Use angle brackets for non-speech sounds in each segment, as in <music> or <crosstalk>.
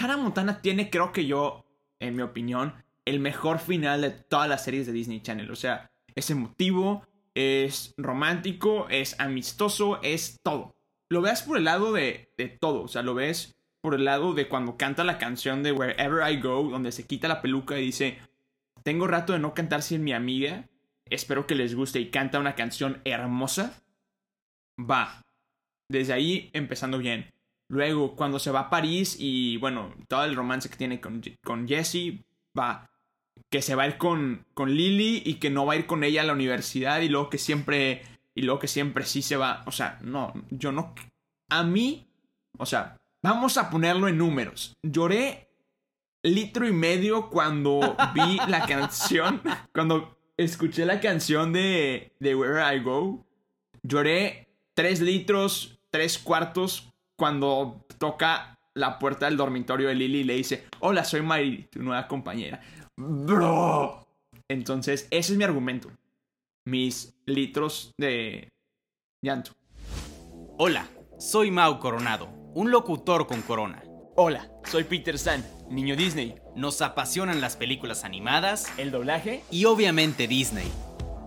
Hannah Montana tiene, creo que yo, en mi opinión, el mejor final de todas las series de Disney Channel. O sea, es emotivo, es romántico, es amistoso, es todo. Lo ves por el lado de, de todo. O sea, lo ves por el lado de cuando canta la canción de Wherever I Go, donde se quita la peluca y dice, tengo rato de no cantar sin mi amiga, espero que les guste y canta una canción hermosa. Va. Desde ahí empezando bien. Luego, cuando se va a París y bueno, todo el romance que tiene con, con Jessie, va. Que se va a ir con, con Lily y que no va a ir con ella a la universidad y luego que siempre. Y luego que siempre sí se va. O sea, no, yo no. A mí, o sea, Vamos a ponerlo en números. Lloré litro y medio cuando vi la <laughs> canción. Cuando escuché la canción de, de Where I Go. Lloré tres litros, tres cuartos cuando toca la puerta del dormitorio de Lily y le dice, hola, soy Mary, tu nueva compañera. Bro. Entonces, ese es mi argumento. Mis litros de llanto. Hola, soy Mau Coronado un locutor con corona. Hola, soy Peter San, niño Disney. Nos apasionan las películas animadas, el doblaje y obviamente Disney.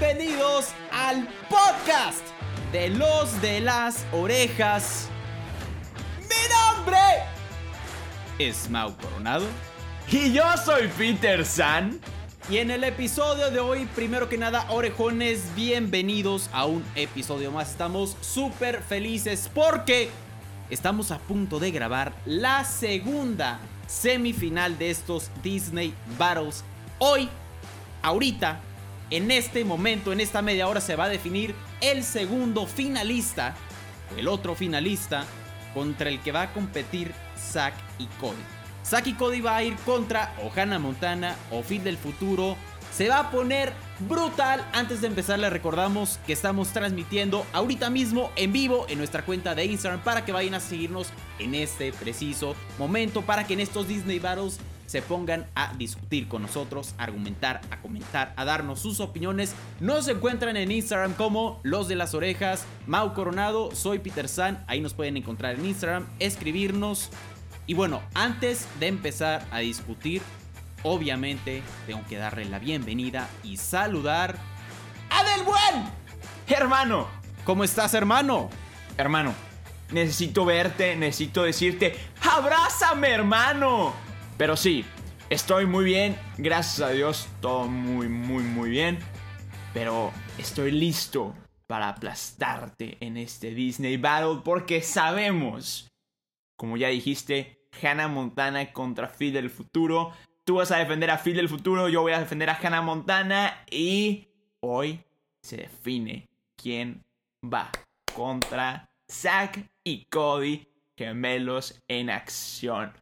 Bienvenidos al podcast de Los de las Orejas. ¡Mi nombre! Es Mau Coronado y yo soy Peter San. Y en el episodio de hoy, primero que nada, orejones, bienvenidos a un episodio más. Estamos súper felices porque estamos a punto de grabar la segunda semifinal de estos Disney Battles. Hoy, ahorita, en este momento, en esta media hora, se va a definir el segundo finalista, el otro finalista, contra el que va a competir Zack y Cody. Saki Cody va a ir contra o Montana o Phil del futuro. Se va a poner brutal. Antes de empezar les recordamos que estamos transmitiendo ahorita mismo en vivo en nuestra cuenta de Instagram para que vayan a seguirnos en este preciso momento para que en estos Disney Battles se pongan a discutir con nosotros, a argumentar, a comentar, a darnos sus opiniones. Nos encuentran en Instagram como Los de las Orejas, Mau Coronado, soy Peter San, ahí nos pueden encontrar en Instagram, escribirnos y bueno, antes de empezar a discutir, obviamente tengo que darle la bienvenida y saludar a Del Buen. Hermano, ¿cómo estás, hermano? Hermano, necesito verte, necesito decirte, abrázame, hermano. Pero sí, estoy muy bien, gracias a Dios, todo muy, muy, muy bien. Pero estoy listo para aplastarte en este Disney Battle porque sabemos como ya dijiste, Hannah Montana contra Phil del futuro. Tú vas a defender a Phil del futuro, yo voy a defender a Hannah Montana y hoy se define quién va contra Zack y Cody, gemelos en acción.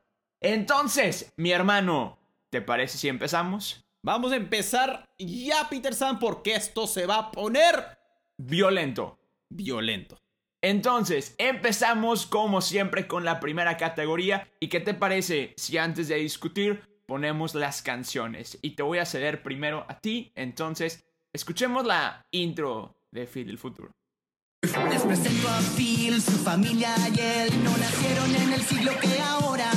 Entonces, mi hermano, ¿te parece si empezamos? Vamos a empezar ya, Peter San, porque esto se va a poner violento. Violento. Entonces, empezamos como siempre con la primera categoría. ¿Y qué te parece si antes de discutir ponemos las canciones? Y te voy a ceder primero a ti. Entonces, escuchemos la intro de Phil del futuro. Les presento a Phil, su familia y él no nacieron en el siglo que ahora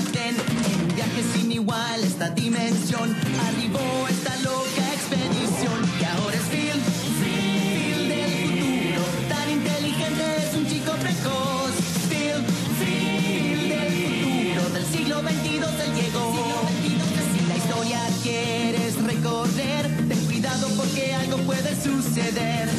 dimensión arribó esta loca expedición y ahora es Phil, Phil del futuro, tan inteligente es un chico precoz. Phil, Phil del futuro, del siglo XXII él llegó. Si la historia quieres recorrer, ten cuidado porque algo puede suceder.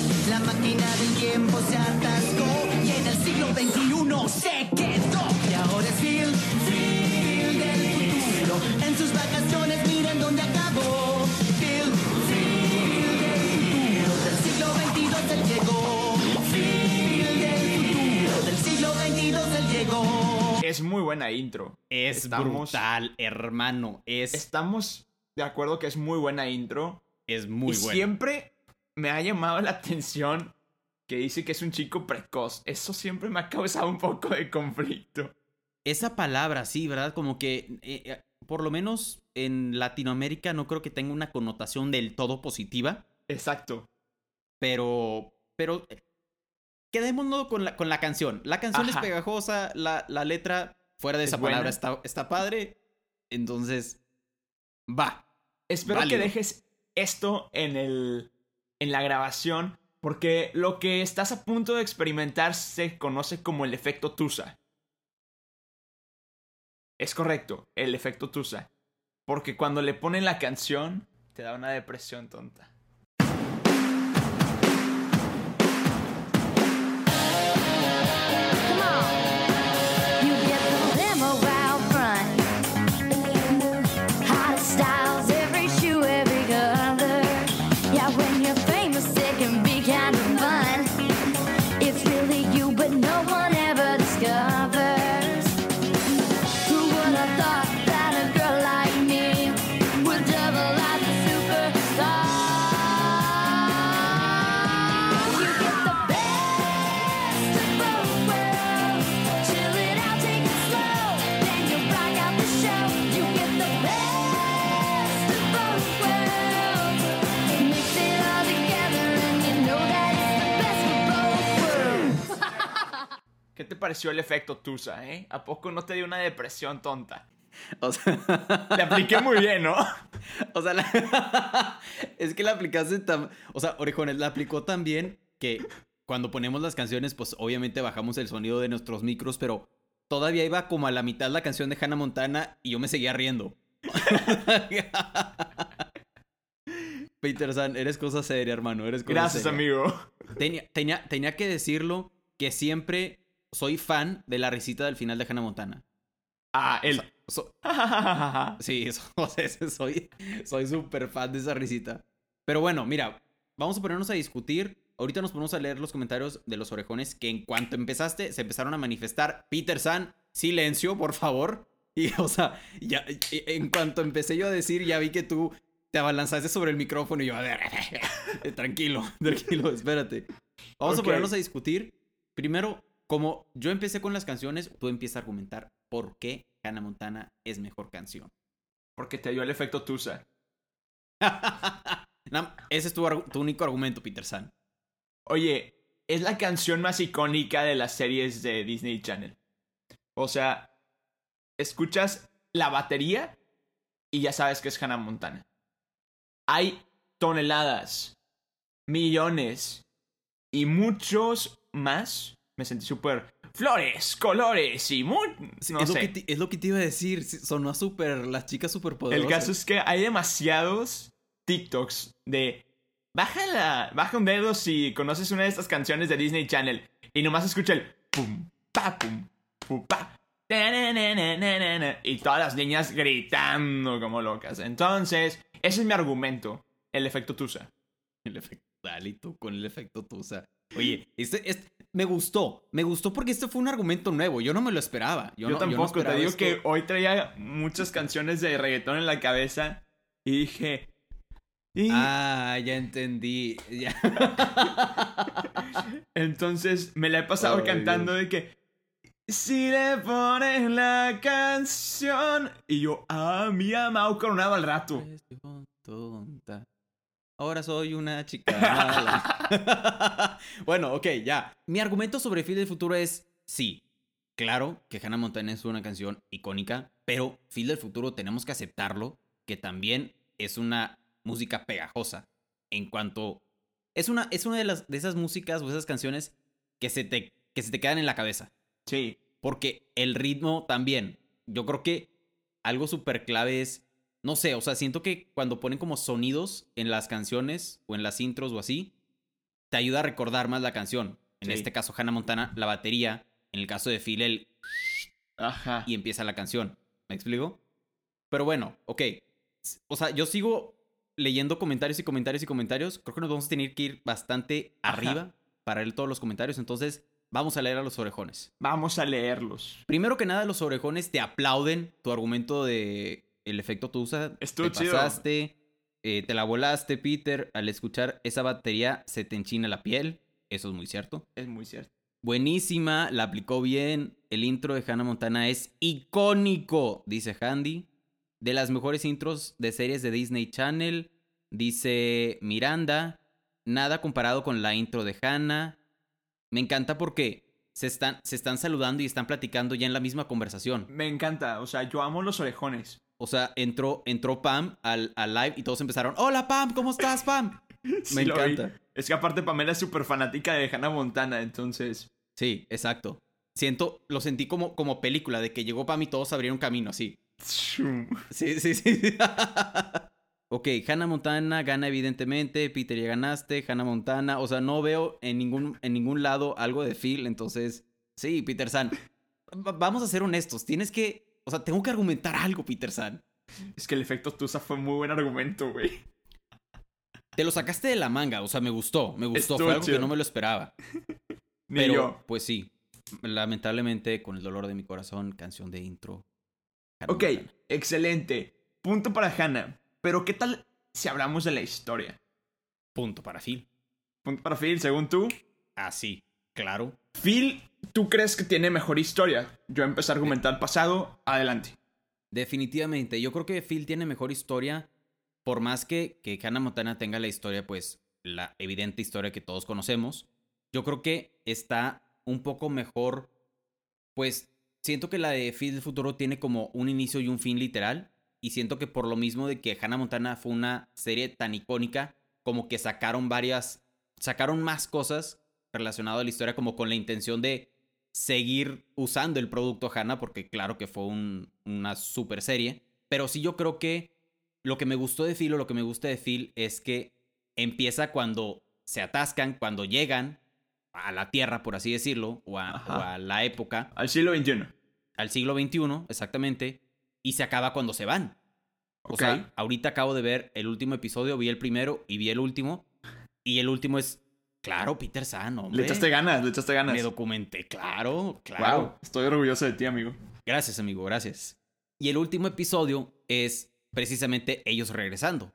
Es muy buena intro. Es Estamos- brutal, hermano. Es, Estamos de acuerdo que es muy buena intro. es muy y bueno. siempre me ha llamado la atención que dice que es un chico precoz. Eso siempre me ha causado un poco de conflicto. Esa palabra, sí, ¿verdad? Como que, eh, eh, por lo menos en Latinoamérica, no creo que tenga una connotación del todo positiva. Exacto. Pero, pero, quedémonos con la, con la canción. La canción Ajá. es pegajosa, la, la letra, fuera de Es esa palabra, está, está padre. Entonces, va. Espero Válido. que dejes esto en el en la grabación porque lo que estás a punto de experimentar se conoce como el efecto Tusa. Es correcto, el efecto Tusa. Porque cuando le ponen la canción te da una depresión tonta. Te pareció el efecto Tusa, eh? ¿A poco no te dio una depresión tonta? O sea, Te apliqué muy bien, ¿no? <laughs> o sea, la- <laughs> es que la aplicaste tan... O sea, Orejones, la aplicó tan bien que cuando ponemos las canciones, pues obviamente bajamos el sonido de nuestros micros, pero todavía iba como a la mitad la canción de Hannah Montana y yo me seguía riendo. <laughs> Peter San, eres cosa seria, hermano, eres cosa Gracias, seria. amigo. Tenía, tenía, tenía que decirlo que siempre soy fan de la risita del final de Hannah Montana. Ah. So- sí, so- o sea, <laughs> <laughs> soy soy súper fan de esa risita. Pero bueno, mira, vamos a ponernos a discutir. Ahorita nos ponemos a leer los comentarios de los orejones que en cuanto empezaste se empezaron a manifestar. Peter San, silencio, por favor. <laughs> Y, o sea, ya, en cuanto empecé yo a decir, ya vi que tú te abalanzaste sobre el micrófono y yo, a ver, tranquilo, tranquilo, espérate. Vamos a ponernos a discutir. Primero, como yo empecé con las canciones, tú empiezas a argumentar por qué Hannah Montana es mejor canción. Porque te dio el efecto Tusa. <laughs> Ese es tu único argumento, Peter San. Oye, es la canción más icónica de las series de Disney Channel. O sea, escuchas la batería y ya sabes que es Hannah Montana. Hay toneladas, millones y muchos más. Me sentí súper flores, colores y mu no es, sé. lo que te, es lo que te iba a decir. Sonó súper. Las chicas súper poderosas. El caso es que hay demasiados TikToks de baja la, baja un dedo si conoces una de estas canciones de Disney Channel y nomás escucha el pum pa pum pum pa y todas las niñas gritando como locas. Entonces, ese es mi argumento, el efecto Tusa. El efecto. Tú con el efecto Tusa. Oye, este, este- me gustó. Me gustó porque este fue un argumento nuevo. Yo no me lo esperaba. Yo, Yo, no- no tampoco, te esperaba digo esto. que hoy traía muchas canciones de reggaetón en la cabeza y dije... y- Ah, ya entendí. <laughs> Ya. <laughs> Entonces me la he pasado cantando de que si le pones la canción y yo ah mi amado coronado al rato. Tonta. Ahora soy una chica mala. <laughs> bueno, ok, ya. Mi argumento sobre Phil del Futuro es sí. Claro que Hannah Montana es una canción icónica, pero Phil del Futuro tenemos que aceptarlo que también es una música pegajosa. En cuanto. Es una, es una de, las, de esas músicas o esas canciones que se, te, que se te quedan en la cabeza. Sí, Porque el ritmo también. Yo creo que algo súper clave es. No sé, o sea, siento que cuando ponen como sonidos en las canciones o en las intros o así, te ayuda a recordar más la canción. En Sí. este caso, Hannah Montana, la batería. En el caso de Phil, el. ajá. Y empieza la canción. ¿Me explico? Pero bueno, ok. O sea, yo sigo leyendo comentarios y comentarios y comentarios. Creo que nos vamos a tener que ir bastante Ajá. arriba para leer todos los comentarios. Entonces, Vamos a leer a los orejones. Vamos a leerlos. Primero que nada, los orejones te aplauden tu argumento de el efecto Tusa. Estuvo te chido. pasaste, eh, te la volaste, Peter. Al escuchar esa batería se te enchina la piel. Eso es muy cierto. Es muy cierto. Buenísima, la aplicó bien. El intro de Hannah Montana es icónico, dice Handy. De las mejores intros de series de Disney Channel, dice Miranda. Nada comparado con la intro de Hannah. Me encanta porque se están, se están saludando y están platicando ya en la misma conversación. Me encanta. O sea, yo amo los orejones. O sea, entró, entró Pam al, al live y todos empezaron. Hola Pam, ¿cómo estás Pam? <laughs> Sí Me encanta. Es que aparte Pamela es súper fanática de Hannah Montana, entonces... Sí, exacto. Siento, lo sentí como, como película de que llegó Pam y todos abrieron camino, así. Sí, sí, sí. <laughs> ok, Hannah Montana gana evidentemente, Peter ya ganaste, Hannah Montana, o sea, no veo en ningún, en ningún lado algo de Phil, entonces, sí, Peter San. Va- Vamos a ser honestos, tienes que, o sea, tengo que argumentar algo, Peter San. Es que el efecto Tusa fue muy buen argumento, güey. Te lo sacaste de la manga, o sea, me gustó, me gustó, Estuvo fue algo chido. que no me lo esperaba. <laughs> Ni Pero, yo. pues sí, lamentablemente, con el dolor de mi corazón, canción de intro. Hannah Ok, Montana. excelente. Punto para Hannah. Pero ¿qué tal si hablamos de la historia? Punto para Phil. Punto para Phil, según tú. Así, claro. Phil, ¿tú crees que tiene mejor historia? Yo empecé a argumentar pasado. Adelante. Definitivamente, yo creo que Phil tiene mejor historia, por más que, que Hannah Montana tenga la historia, pues la evidente historia que todos conocemos. Yo creo que está un poco mejor, pues siento que la de Phil del futuro tiene como un inicio y un fin literal, y siento que por lo mismo de que Hannah Montana fue una serie tan icónica, como que sacaron varias, sacaron más cosas relacionadas a la historia, como con la intención de seguir usando el producto Hannah, porque claro que fue un- una super serie. Pero sí yo creo que lo que me gustó de Phil o lo que me gusta de Phil es que empieza cuando se atascan, cuando llegan a la Tierra, por así decirlo, o a, o la época, Al siglo XXI. al siglo XXI, exactamente, y se acaba cuando se van. O Ok. sea, ahorita acabo de ver el último episodio, vi el primero y vi el último, y el último es, claro, Peter San, hombre. Le echaste ganas, le echaste ganas. Me documenté, claro, claro. Wow, estoy orgulloso de ti, amigo. Gracias, amigo, gracias. Y el último episodio es precisamente ellos regresando.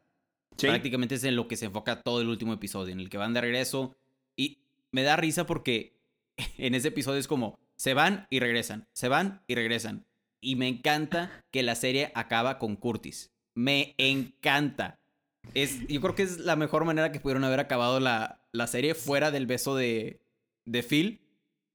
Sí. Prácticamente es en lo que se enfoca todo el último episodio, en el que van de regreso. Y me da risa porque <laughs> en ese episodio es como, se van y regresan, se van y regresan. Y me encanta que la serie acaba con Curtis. Me encanta. Es, yo creo que es la mejor manera que pudieron haber acabado la, la serie fuera del beso de, de Phil.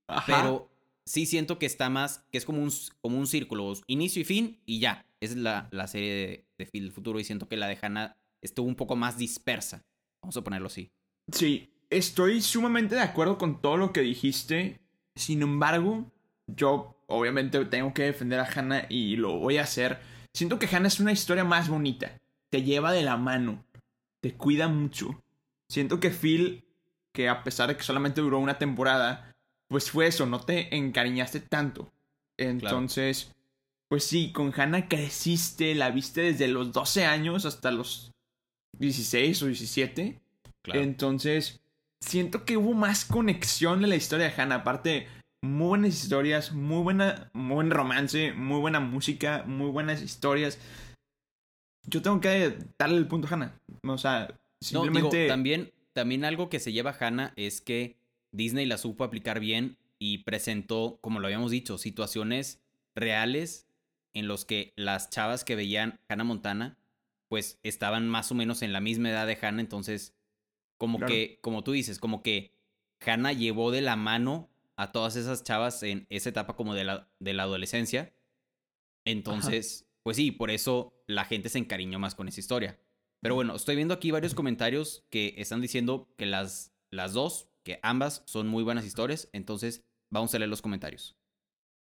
Ajá. Pero sí siento que está más, que es como un, como un círculo, inicio y fin y ya. Es la, la serie de, de Phil del futuro y siento que la de Hannah estuvo un poco más dispersa. Vamos a ponerlo así. Sí, estoy sumamente de acuerdo con todo lo que dijiste. Sin embargo, yo obviamente tengo que defender a Hannah y lo voy a hacer. Siento que Hannah es una historia más bonita. Te lleva de la mano. Te cuida mucho. Siento que Phil, que a pesar de que solamente duró una temporada, pues fue eso, no te encariñaste tanto. Entonces, pues sí, con Hannah creciste, la viste desde los 12 años hasta los 16 o 17. Entonces, siento que hubo más conexión en la historia de Hannah. Aparte, muy buenas historias, muy buena, muy buen romance, muy buena música, muy buenas historias. Yo tengo que darle el punto a Hannah. O sea, No, digo, simplemente. también, también algo que se lleva Hannah es que Disney la supo aplicar bien y presentó, como lo habíamos dicho, situaciones reales en los que las chavas que veían Hannah Montana, pues estaban más o menos en la misma edad de Hannah, entonces, como Claro. que, como tú dices, como que Hannah llevó de la mano a todas esas chavas en esa etapa como de la, de la adolescencia. Entonces, pues sí, por eso la gente se encariñó más con esa historia. Pero bueno, estoy viendo aquí varios comentarios que están diciendo que las, las dos, que ambas son muy buenas historias. Entonces, vamos a leer los comentarios.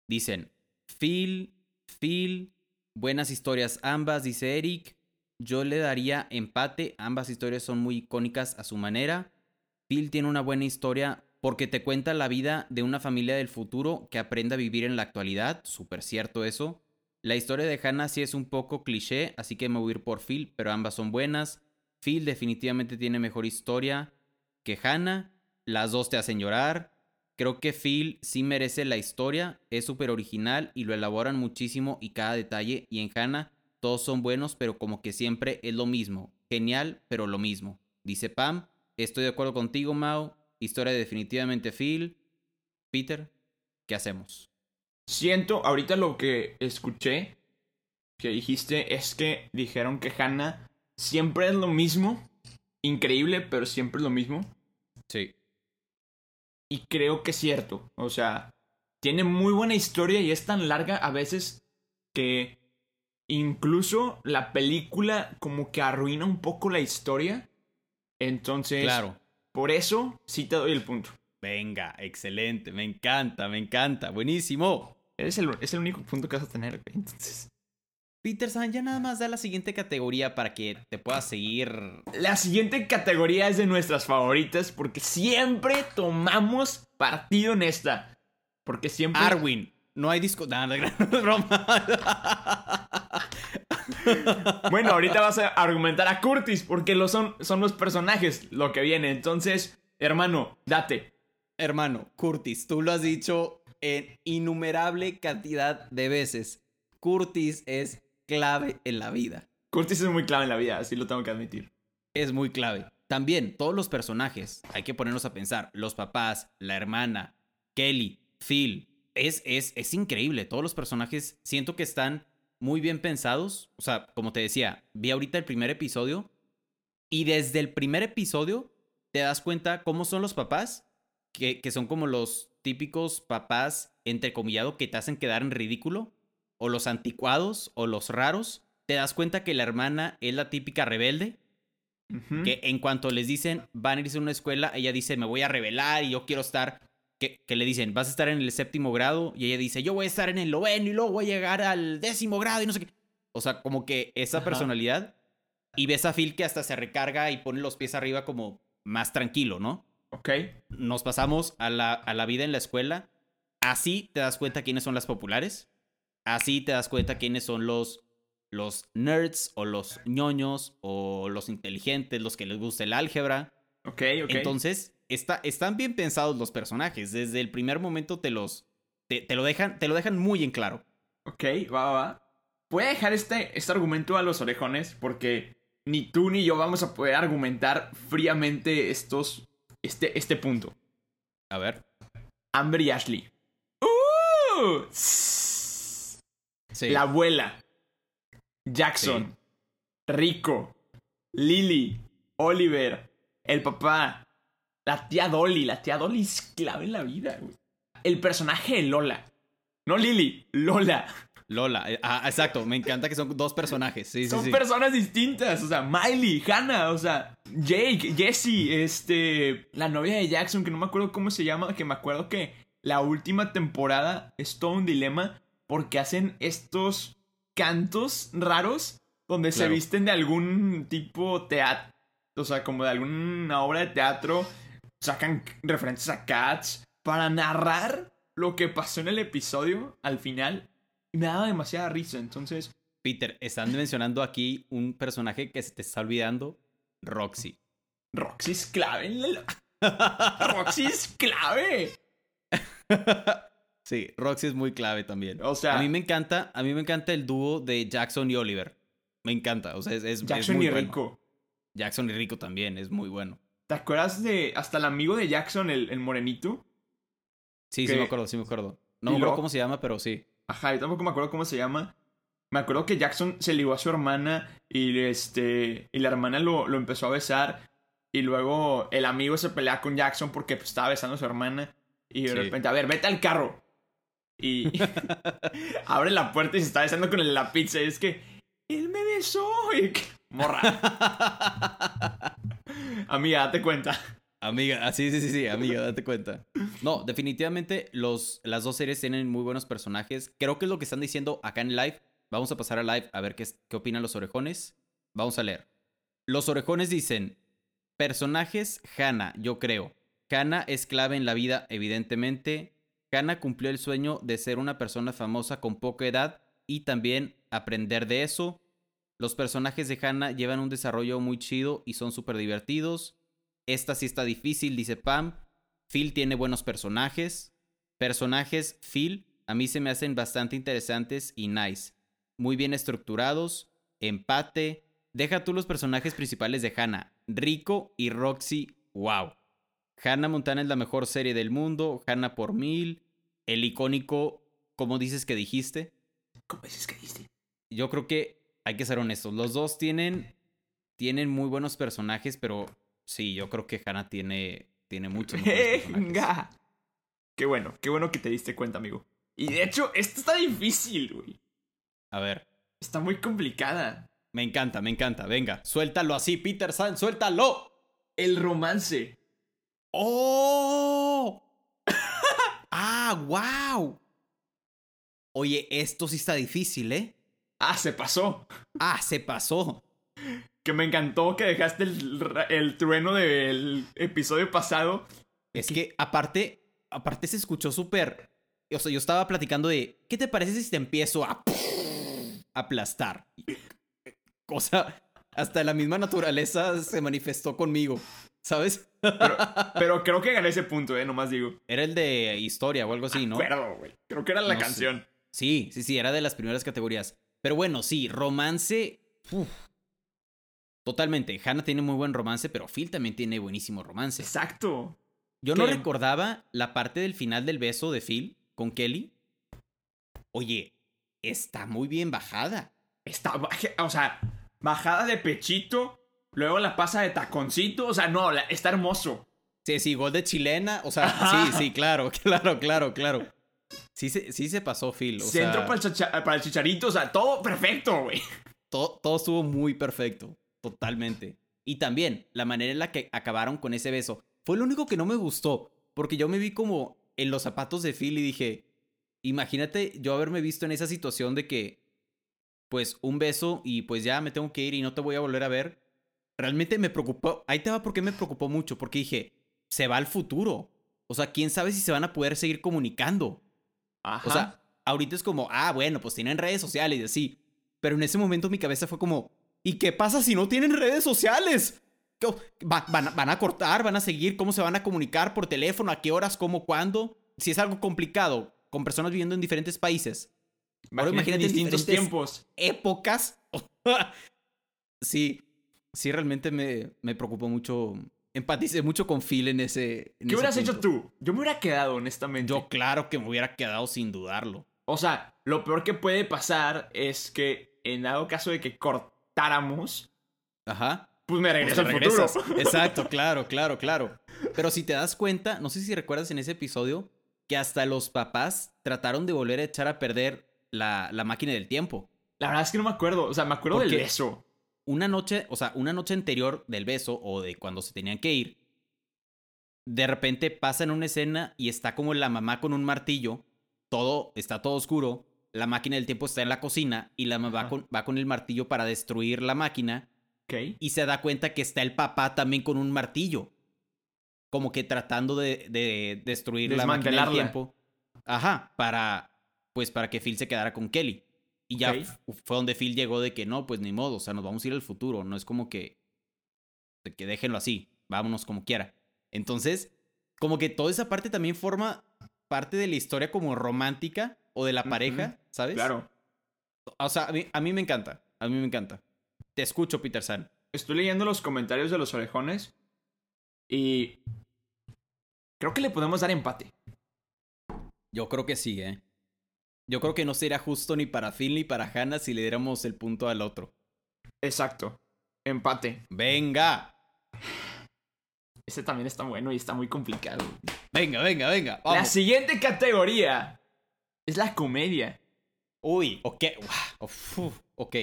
Dicen, Phil, Phil, buenas historias ambas, dice Eric. Yo le daría empate, ambas historias son muy icónicas a su manera. Phil tiene una buena historia porque te cuenta la vida de una familia del futuro que aprende a vivir en la actualidad, súper cierto eso. La historia de Hannah sí es un poco cliché, así que me voy a ir por Phil, pero ambas son buenas. Phil definitivamente tiene mejor historia que Hannah. Las dos te hacen llorar. Creo que Phil sí merece la historia, es súper original y lo elaboran muchísimo y cada detalle. Y en Hannah todos son buenos, pero como que siempre es lo mismo. Genial, pero lo mismo. Dice Pam, estoy de acuerdo contigo, Mao. Historia definitivamente Phil. Peter, ¿qué hacemos? Siento, ahorita lo que escuché que dijiste es que dijeron que Hannah siempre es lo mismo. Increíble, pero siempre es lo mismo. Sí. Y creo que es cierto. O sea, tiene muy buena historia y es tan larga a veces que incluso la película como que arruina un poco la historia. Entonces, Claro. por eso sí te doy el punto. Venga, excelente. Me encanta, me encanta. Buenísimo. Eres el, es el único punto que vas a tener, güey. Entonces, Peter San, ya nada más da la siguiente categoría para que te puedas seguir. la siguiente categoría es de nuestras favoritas porque siempre tomamos partido en esta. Porque siempre... Arwin. No hay disco. Nada, no, <laughs> es broma. Bueno, ahorita vas a argumentar a Curtis porque lo son, son los personajes lo que viene. Entonces, hermano, date. Hermano, Curtis, tú lo has dicho en innumerable cantidad de veces. Curtis es clave en la vida. Curtis es muy clave en la vida, así lo tengo que admitir. Es muy clave. También, todos los personajes, hay que ponernos a pensar. Los papás, la hermana, Kelly, Phil. Es, es, es increíble. Todos los personajes siento que están muy bien pensados. O sea, como te decía, vi ahorita el primer episodio. Y desde el primer episodio te das cuenta cómo son los papás. Que, que son como los típicos papás, entrecomillado, que te hacen quedar en ridículo. O los anticuados, o los raros. Te das cuenta que la hermana es la típica rebelde que en cuanto les dicen van a irse a una escuela, ella dice, me voy a revelar y yo quiero estar, que, que le dicen, vas a estar en el séptimo grado y ella dice, yo voy a estar en el noveno y luego voy a llegar al décimo grado y no sé qué. O sea, como que esa Ajá. personalidad y ves a Phil que hasta se recarga y pone los pies arriba como más tranquilo, ¿no? Ok. Nos pasamos a la, a la vida en la escuela. Así te das cuenta quiénes son las populares. Así te das cuenta quiénes son los, los nerds o los ñoños o los inteligentes, los que les gusta el álgebra. Ok, ok. Entonces, está, están bien pensados los personajes. Desde el primer momento te los. Te, te lo, dejan, te lo dejan muy en claro. Ok, va, va, va. Voy a dejar este, este argumento a los orejones porque ni tú ni yo vamos a poder argumentar fríamente estos, este, este punto. A ver. Amber y Ashley. ¡Uh! Sí. La abuela. Jackson. Rico. Lily. Oliver. El papá. La tía Dolly. La tía Dolly es clave en la vida, güey. El personaje de Lola. No Lily, Lola. Lola. eh, Ah, exacto. Me encanta que son dos personajes. Sí, Son sí. personas distintas. O sea, Miley, Hannah, o sea, Jake, Jesse, este. La novia de Jackson, que no me acuerdo cómo se llama, que me acuerdo que la última temporada es todo un dilema porque hacen estos cantos raros donde se visten de algún tipo teatro. O sea, como de alguna obra de teatro. Sacan referencias a Cats para narrar lo que pasó en el episodio al final. Y me daba demasiada risa. Entonces, Peter, están mencionando aquí un personaje que se te está olvidando. Roxy. Roxy es clave. en la- <laughs> Roxy es clave. <laughs> Sí, Roxy es muy clave también. O sea- a mí me encanta, a mí me encanta el dúo de Jackson y Oliver. Me encanta, o sea, es, es- es Jackson muy y bueno. Rico. Jackson y Rico también, es muy bueno. ¿Te acuerdas de hasta el amigo de Jackson, el, el morenito? Sí, Que- sí me acuerdo, sí me acuerdo. No me acuerdo cómo se llama, pero sí. Ajá, yo tampoco me acuerdo cómo se llama. Me acuerdo que Jackson se ligó a su hermana y este y la hermana lo, lo empezó a besar y luego el amigo se pelea con Jackson porque pues, estaba besando a su hermana y de Sí. repente, a ver, vete al carro. Y <laughs> <laughs> abre la puerta y se está besando con la pizza y es que él me besó y que- <laughs> morra. Amiga, date cuenta. Amiga, ah, sí, sí, sí, amiga, date cuenta. No, definitivamente los, las dos series tienen muy buenos personajes. Creo que es lo que están diciendo acá en live. Vamos a pasar a live a ver qué, qué opinan los orejones. Vamos a leer. Los orejones dicen, personajes Hannah, yo creo. Hannah es clave en la vida, evidentemente. Hannah cumplió el sueño de ser una persona famosa con poca edad y también aprender de eso. Los personajes de Hannah llevan un desarrollo muy chido y son súper divertidos. Esta sí está difícil, dice Pam. Phil tiene buenos personajes. Personajes, Phil, a mí se me hacen bastante interesantes y nice. Muy bien estructurados, empate. Deja tú los personajes principales de Hannah. Rico y Roxy, wow. Hannah Montana es la mejor serie del mundo. Hannah por mil. El icónico, ¿cómo dices que dijiste? ¿Cómo dices que diste? Yo creo que hay que ser honestos. Los dos tienen, tienen muy buenos personajes, pero sí, yo creo que Hannah tiene, tiene muchos. Venga. Qué bueno, qué bueno que te diste cuenta, amigo. Y de hecho, esto está difícil, güey. A ver, Está muy complicada. me encanta, me encanta. Venga, suéltalo así, Peter San, suéltalo. El romance. ¡Oh! <laughs> ¡Ah, wow! Oye, esto sí está difícil, ¿eh? Ah, se pasó. Ah, se pasó. Que me encantó que dejaste el, trueno del episodio pasado. Es que aparte, aparte se escuchó súper... O sea, yo estaba platicando de, ¿qué te parece si te empiezo a <laughs> aplastar? Cosa, hasta la misma naturaleza se manifestó conmigo, ¿sabes? Pero, <laughs> pero creo que gané ese punto, eh, nomás digo. Era el de historia o algo así, ¿no? Acuerdo, güey. Creo que era la No sé. canción. Sí, sí, sí, era de las primeras categorías. Pero bueno, sí, romance. uf. Totalmente. Hannah tiene muy buen romance, pero Phil también tiene buenísimo romance. Exacto. Yo no recordaba la parte del final del beso de Phil con Kelly. Oye, está muy bien bajada. Está, o sea, bajada de pechito. Luego la pasa de taconcito. O sea, no, la- está hermoso. Sí, sí, gol de chilena. O sea, Ajá. sí, sí, claro, <laughs> claro, claro, claro. Sí se, sí se pasó Phil. O Centro sea, para, el para el chicharito. O sea, todo perfecto, güey. todo, todo estuvo muy perfecto. Totalmente. Y también la manera en la que acabaron con ese beso. Fue lo único que no me gustó. Porque yo me vi como en los zapatos de Phil y dije, imagínate yo haberme visto en esa situación de que, pues, un beso y pues ya me tengo que ir y no te voy a volver a ver. Realmente me preocupó. Ahí te va porque me preocupó mucho. Porque dije, se va al futuro. O sea, quién sabe si se van a poder seguir comunicando. Ajá. O sea, ahorita es como, ah, bueno, pues tienen redes sociales y así. Pero en ese momento mi cabeza fue como, ¿y qué pasa si no tienen redes sociales? ¿Qué- va- van, a- van a cortar? ¿Van a seguir? ¿Cómo se van a comunicar por teléfono? ¿A qué horas? ¿Cómo? ¿Cuándo? Si es algo complicado, con personas viviendo en diferentes países. ahora imagínate en distintos tiempos. Épocas. <laughs> sí, sí, realmente me, me preocupó mucho. Empaticé mucho con Phil en ese. en ¿Qué ese hubieras hecho tú? Yo me hubiera quedado, honestamente. Yo, claro que me hubiera quedado sin dudarlo. O sea, lo peor que puede pasar es que en dado caso de que cortáramos, Ajá. pues me Pues regreso te al futuro. <laughs> Exacto, claro, claro, claro. Pero si te das cuenta, no sé si recuerdas en ese episodio que hasta los papás trataron de volver a echar a perder la, la máquina del tiempo. La verdad es que no me acuerdo. O sea, me acuerdo ¿Por del beso. Una noche, o sea, una noche anterior del beso o de cuando se tenían que ir, de repente pasa en una escena y está como la mamá con un martillo, todo está todo oscuro, la máquina del tiempo está en la cocina y la mamá con- va con el martillo para destruir la máquina y se da cuenta que está el papá también con un martillo. Como que tratando de, de destruir la máquina del tiempo. Ajá, para pues para que Phil se quedara con Kelly. Y ya fue donde Phil llegó de que no, pues ni modo, o sea, nos vamos a ir al futuro, no es como que que déjenlo así, vámonos como quiera. Entonces, como que toda esa parte también forma parte de la historia como romántica o de la pareja, ¿sabes? Claro. O sea, a mí, a mí me encanta, a mí me encanta. Te escucho, Peter San. Estoy leyendo los comentarios de los orejones. Y. Creo que le podemos dar empate. Yo creo que sí, ¿eh? Yo creo que no sería justo ni para Phil ni para Hannah si le diéramos el punto al otro. Exacto. Empate. Venga, Ese también está bueno y está muy complicado. venga, venga, venga. La siguiente categoría es la comedia. Uy, ok. uf, ok.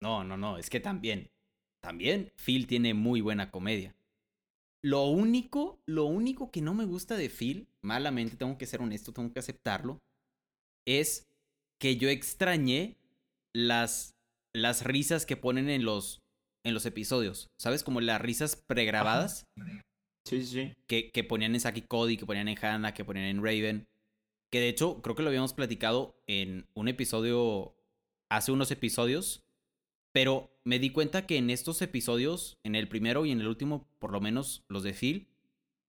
No, no, no. Es que también. También Phil tiene muy buena comedia. Lo único, lo único que no me gusta de Phil, malamente, tengo que ser honesto, tengo que aceptarlo, es que yo extrañé las, las risas que ponen en los, en los episodios. ¿Sabes? Como las risas pregrabadas Sí, sí, sí. que, que ponían en Saki Cody, que ponían en Hannah, que ponían en Raven. Que de hecho, creo que lo habíamos platicado en un episodio, hace unos episodios. Pero me di cuenta que en estos episodios, en el primero y en el último, por lo menos los de Phil,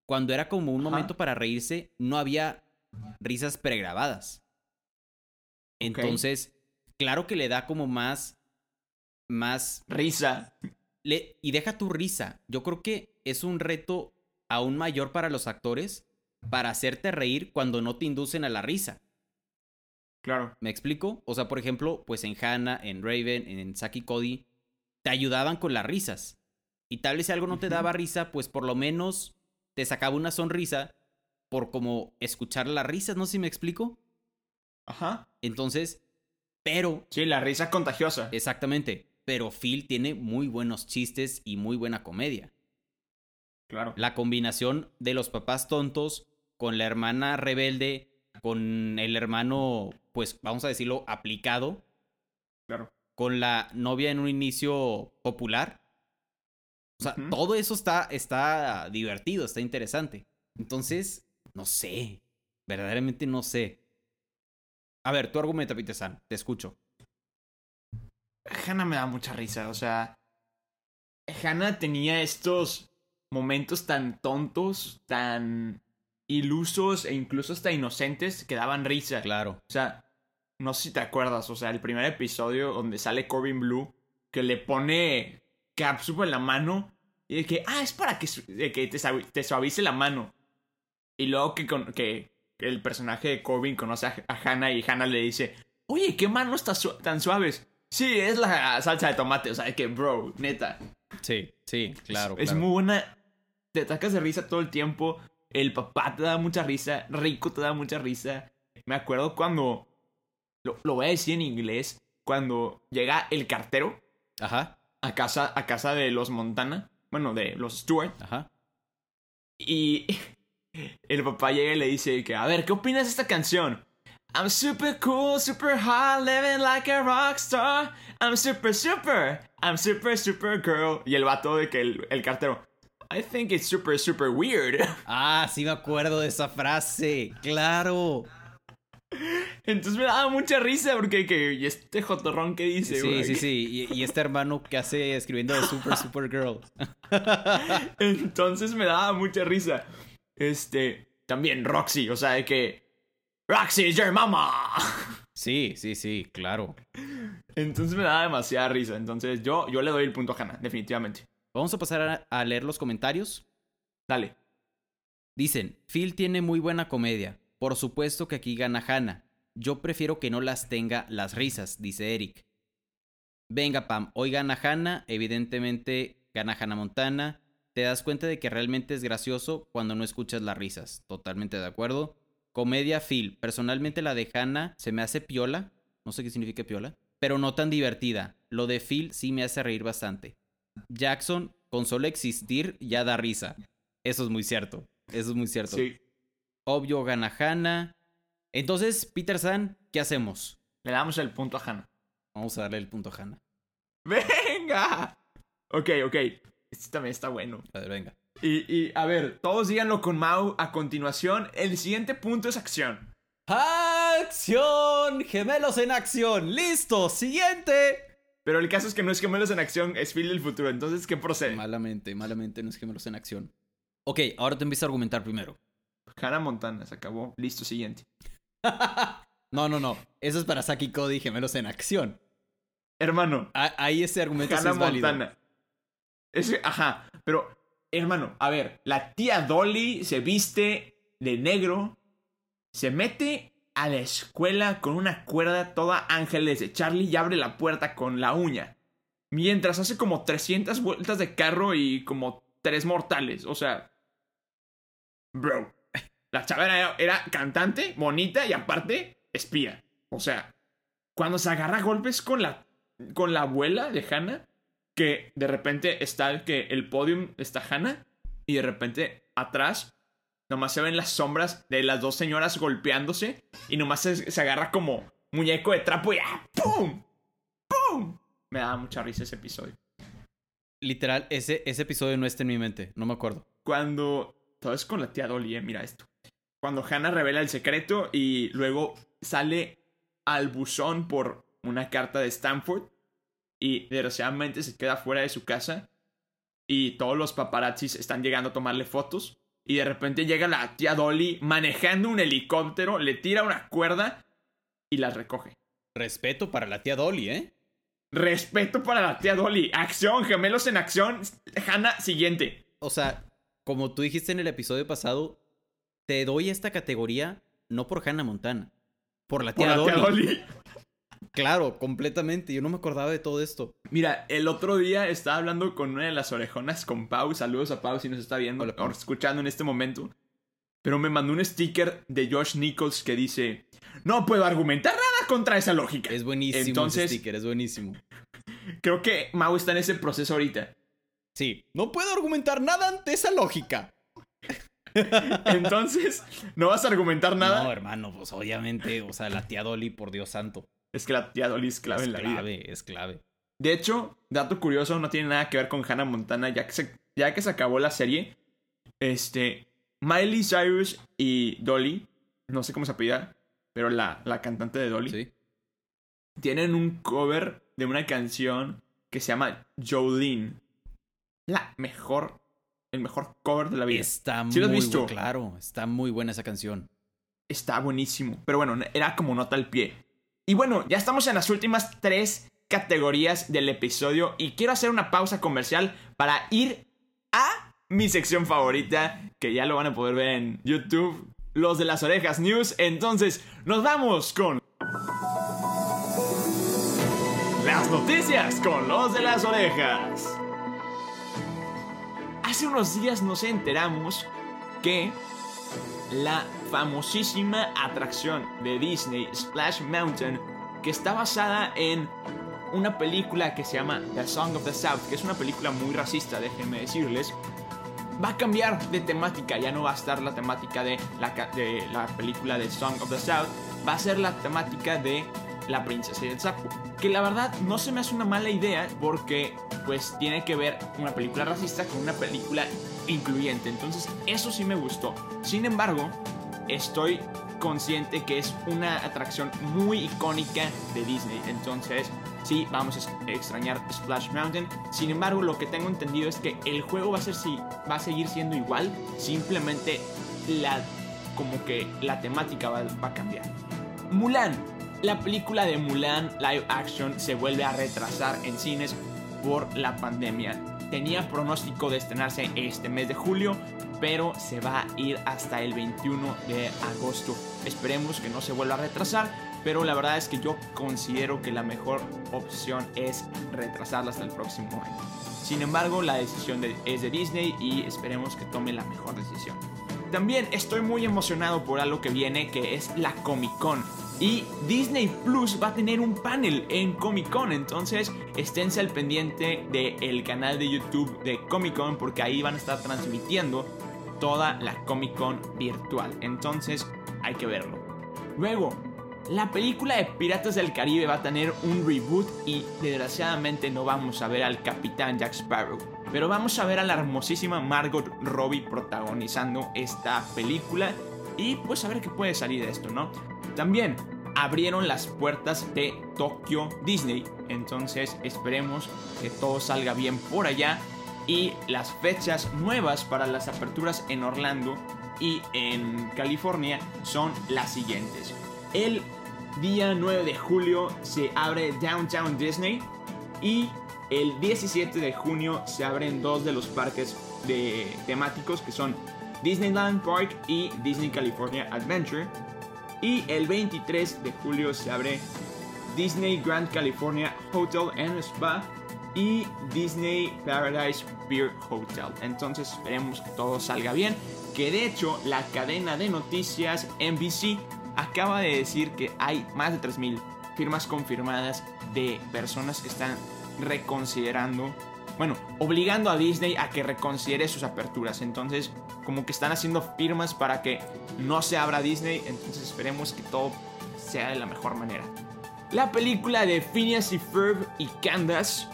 cuando era como un Ajá. momento para reírse, no había risas pregrabadas. Entonces, claro que le da como más, más Risa. le- y deja tu risa. Yo creo que es un reto aún mayor para los actores para hacerte reír cuando no te inducen a la risa. Claro. ¿Me explico? O sea, por ejemplo, pues en Hannah, en Raven, en Saki Cody, te ayudaban con las risas. Y tal vez si algo no te daba risa, pues por lo menos te sacaba una sonrisa por como escuchar las risas, ¿no si me explico? Ajá. Entonces, pero Sí, la risa contagiosa. Exactamente. Pero Phil tiene muy buenos chistes y muy buena comedia. Claro. La combinación de los papás tontos con la hermana rebelde, con el hermano, pues vamos a decirlo, aplicado, Claro. con la novia en un inicio popular. O sea, todo eso está, está divertido, está interesante. Entonces, no sé. Verdaderamente no sé. A ver, tu argumento, Peter San, te escucho. Hannah me da mucha risa, o sea. Hannah tenía estos momentos tan tontos, tan ilusos e incluso hasta inocentes que daban risa. Claro. O sea, no sé si te acuerdas, o sea, el primer episodio donde sale Corbin Blue, que le pone cápsula en la mano y de que, ah, es para que, te, suavi- te suavice la mano. Y luego que, con- que el personaje de Corbin conoce a, a Hannah y Hannah le dice, oye, ¿qué manos tan, su- tan suaves? Sí, es la salsa de tomate, o sea, que, bro, neta. Sí, sí, claro. Es claro. muy buena. Te atacas de risa todo el tiempo. El papá te da mucha risa. Rico te da mucha risa. Me acuerdo cuando. Lo, lo voy a decir en inglés. Cuando llega el cartero Ajá, a casa, a casa de los Montana. Bueno, de los Stewart. ajá. Y <laughs> el papá llega y le dice que, a ver, ¿qué opinas de esta canción? I'm super cool, super hot, living like a rockstar. I'm super, super. I'm super, super girl. Y el vato de que el, el cartero. I think it's super, super weird. <laughs> Ah, sí me acuerdo de esa frase. Claro. Entonces me daba mucha risa porque que, y este jotorrón que dice, Sí, sí, sí. Y, y este hermano que hace escribiendo de Super <laughs> Super Girl. Entonces me daba mucha risa. Este, también Roxy, o sea, de que Roxy is your mama. <laughs> Sí, sí, sí, claro. Entonces me daba demasiada risa. Entonces yo, yo le doy el punto a Hannah, definitivamente. Vamos a pasar a, a leer los comentarios. Dale. Dicen, Phil tiene muy buena comedia. Por supuesto que aquí gana Hannah. Yo prefiero que no las tenga las risas, dice Eric. Venga, Pam, hoy gana Hannah, evidentemente gana Hannah Montana. Te das cuenta de que realmente es gracioso cuando no escuchas las risas. Totalmente de acuerdo. Comedia Phil. Personalmente la de Hannah se me hace piola. No sé qué significa piola. Pero no tan divertida. Lo de Phil sí me hace reír bastante. Jackson, con solo existir, ya da risa. Eso es muy cierto. Eso es muy cierto. Sí. Obvio gana Hannah. Entonces, Peter San, ¿qué hacemos? Le damos el punto a Hannah. Vamos a darle el punto a Hannah. ¡Venga! Ok, ok. Este también está bueno. A ver, venga. Y, y a ver, todos díganlo con Mau a continuación. El siguiente punto es acción. ¡Acción! ¡Gemelos en acción! ¡Listo! ¡Siguiente! Pero el caso es que no es gemelos en acción, es Phil del futuro. Entonces, ¿qué procede? Malamente, malamente no es gemelos en acción. Ok, ahora te empiezo a argumentar primero. Hannah Montana se acabó. Listo, siguiente. <laughs> No, no, no. Eso es para Saki Cody, gemelos en acción. Hermano, Ah, Ahí ese argumento sí Hannah es válido. Montana. Ese, ajá, pero, hermano, a ver, la tía Dolly se viste de negro, se mete a la escuela con una cuerda toda ángeles Charlie y abre la puerta con la uña. Mientras hace como 300 vueltas de carro y como tres mortales. O sea, bro, la chava era, cantante, bonita y aparte espía. O sea, cuando se agarra golpes con la, con la abuela de Hannah, que de repente está el que el podium está Hannah y de repente atrás nomás se ven las sombras de las dos señoras golpeándose y nomás se, se agarra como muñeco de trapo y ¡ah! ¡pum! ¡pum! Me daba mucha risa ese episodio. Literal, ese, ese episodio no está en mi mente. No me acuerdo. Cuando todo es con la tía Dolly, eh, mira esto. Cuando Hannah revela el secreto y luego sale al buzón por una carta de Stanford y desgraciadamente se queda fuera de su casa y todos los paparazzis están llegando a tomarle fotos y de repente llega la tía Dolly manejando un helicóptero, le tira una cuerda y las recoge. Respeto para la tía Dolly, ¿eh? Respeto para la tía Dolly. Acción, gemelos en acción. Hannah, siguiente. O sea, como tú dijiste en el episodio pasado, te doy esta categoría no por Hannah Montana, por la Por tía, la tía Dolly. Claro, completamente. Yo no me acordaba de todo esto. Mira, el otro día estaba hablando con una de las orejonas, con Pau. Saludos a Pau si nos está viendo Hola, o escuchando en este momento. Pero me mandó un sticker de Josh Nichols que dice: No puedo argumentar nada contra esa lógica. Es buenísimo Entonces- ese sticker, es buenísimo. Creo que Mau está en ese proceso ahorita. Sí, no puedo argumentar nada ante esa lógica. <laughs> Entonces, no vas a argumentar nada. No, hermano, pues obviamente, o sea, la tía Dolly, por Dios santo. Es que la tía Dolly es clave es en la vida. clave, es clave. De hecho, dato curioso, no tiene nada que ver con Hannah Montana, ya que se, ya que se acabó la serie. Este. Miley Cyrus y Dolly, no sé cómo se apellida, pero la, la cantante de Dolly, Sí. tienen un cover de una canción que se llama Jolene. La mejor. El mejor cover de la vida. Está ¿Sí lo has muy visto? claro, está muy buena esa canción. Está buenísimo. Pero bueno, era como nota al pie. Y bueno, ya estamos en las últimas tres categorías del episodio. Y quiero hacer una pausa comercial para ir a mi sección favorita. Que ya lo van a poder ver en YouTube. Los de las orejas news. Entonces, nos vamos con... Las noticias con los de las orejas. Hace unos días nos enteramos que la famosísima atracción de Disney Splash Mountain que está basada en una película que se llama The Song of the South, que es una película muy racista, déjenme decirles, va a cambiar de temática, ya no va a estar la temática de la, de la película de Song of the South, va a ser la temática de la princesa y el sapo. Que la verdad no se me hace una mala idea porque pues tiene que ver una película racista con una película incluyente. Entonces eso sí me gustó. Sin embargo, estoy consciente que es una atracción muy icónica de Disney. Entonces sí, vamos a extrañar Splash Mountain. Sin embargo, lo que tengo entendido es que el juego va a, ser, si, va a seguir siendo igual. Simplemente la, como que la temática va, va a cambiar. Mulan. La película de Mulan live action se vuelve a retrasar en cines por la pandemia. Tenía pronóstico de estrenarse este mes de julio, pero se va a ir hasta el 21 de agosto. Esperemos que no se vuelva a retrasar, pero la verdad es que yo considero que la mejor opción es retrasarla hasta el próximo año. Sin embargo, la decisión de- es de Disney y esperemos que tome la mejor decisión. También estoy muy emocionado por algo que viene, que es la Comic Con. Y Disney Plus va a tener un panel en Comic Con. Entonces, esténse al pendiente del canal de YouTube de Comic Con, porque ahí van a estar transmitiendo toda la Comic Con virtual. Entonces, hay que verlo. Luego, la película de Piratas del Caribe va a tener un reboot y desgraciadamente no vamos a ver al capitán Jack Sparrow. Pero vamos a ver a la hermosísima Margot Robbie protagonizando esta película y pues a ver qué puede salir de esto, ¿no? También abrieron las puertas de Tokyo Disney, entonces esperemos que todo salga bien por allá y las fechas nuevas para las aperturas en Orlando y en California son las siguientes. El día 9 de julio se abre Downtown Disney y el 17 de junio se abren dos de los parques temáticos que son Disneyland Park y Disney California Adventure. Y el 23 de julio se abre Disney Grand California Hotel and Spa y Disney Paradise Beer Hotel. Entonces esperemos que todo salga bien. Que de hecho la cadena de noticias NBC acaba de decir que hay más de 3.000 firmas confirmadas de personas que están reconsiderando, bueno, obligando a Disney a que reconsidere sus aperturas. Entonces, como que están haciendo firmas para que no se abra Disney. Entonces, esperemos que todo sea de la mejor manera. La película de Phineas y Ferb y Candace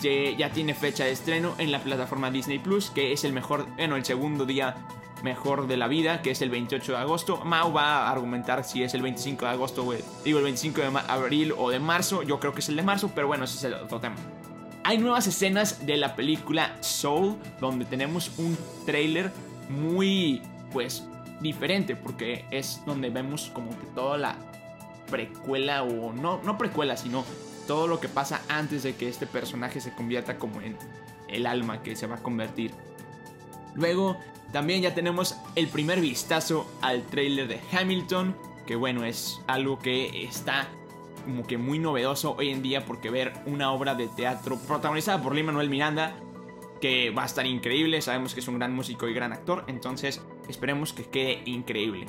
ya tiene fecha de estreno en la plataforma Disney Plus, que es el mejor, bueno, el segundo día mejor de la vida, que es el 28 de agosto. Mau va a argumentar si es el 25 de agosto o digo el 25 de abril o de marzo. Yo creo que es el de marzo, pero bueno, ese es el otro tema. Hay nuevas escenas de la película Soul, donde tenemos un tráiler muy, pues, diferente, porque es donde vemos como que toda la precuela, o no, no precuela, sino todo lo que pasa antes de que este personaje se convierta como en el alma que se va a convertir. Luego, también ya tenemos el primer vistazo al trailer de Hamilton, que bueno, es algo que está como que muy novedoso hoy en día porque ver una obra de teatro protagonizada por Lin Manuel Miranda que va a estar increíble, sabemos que es un gran músico y gran actor, entonces esperemos que quede increíble.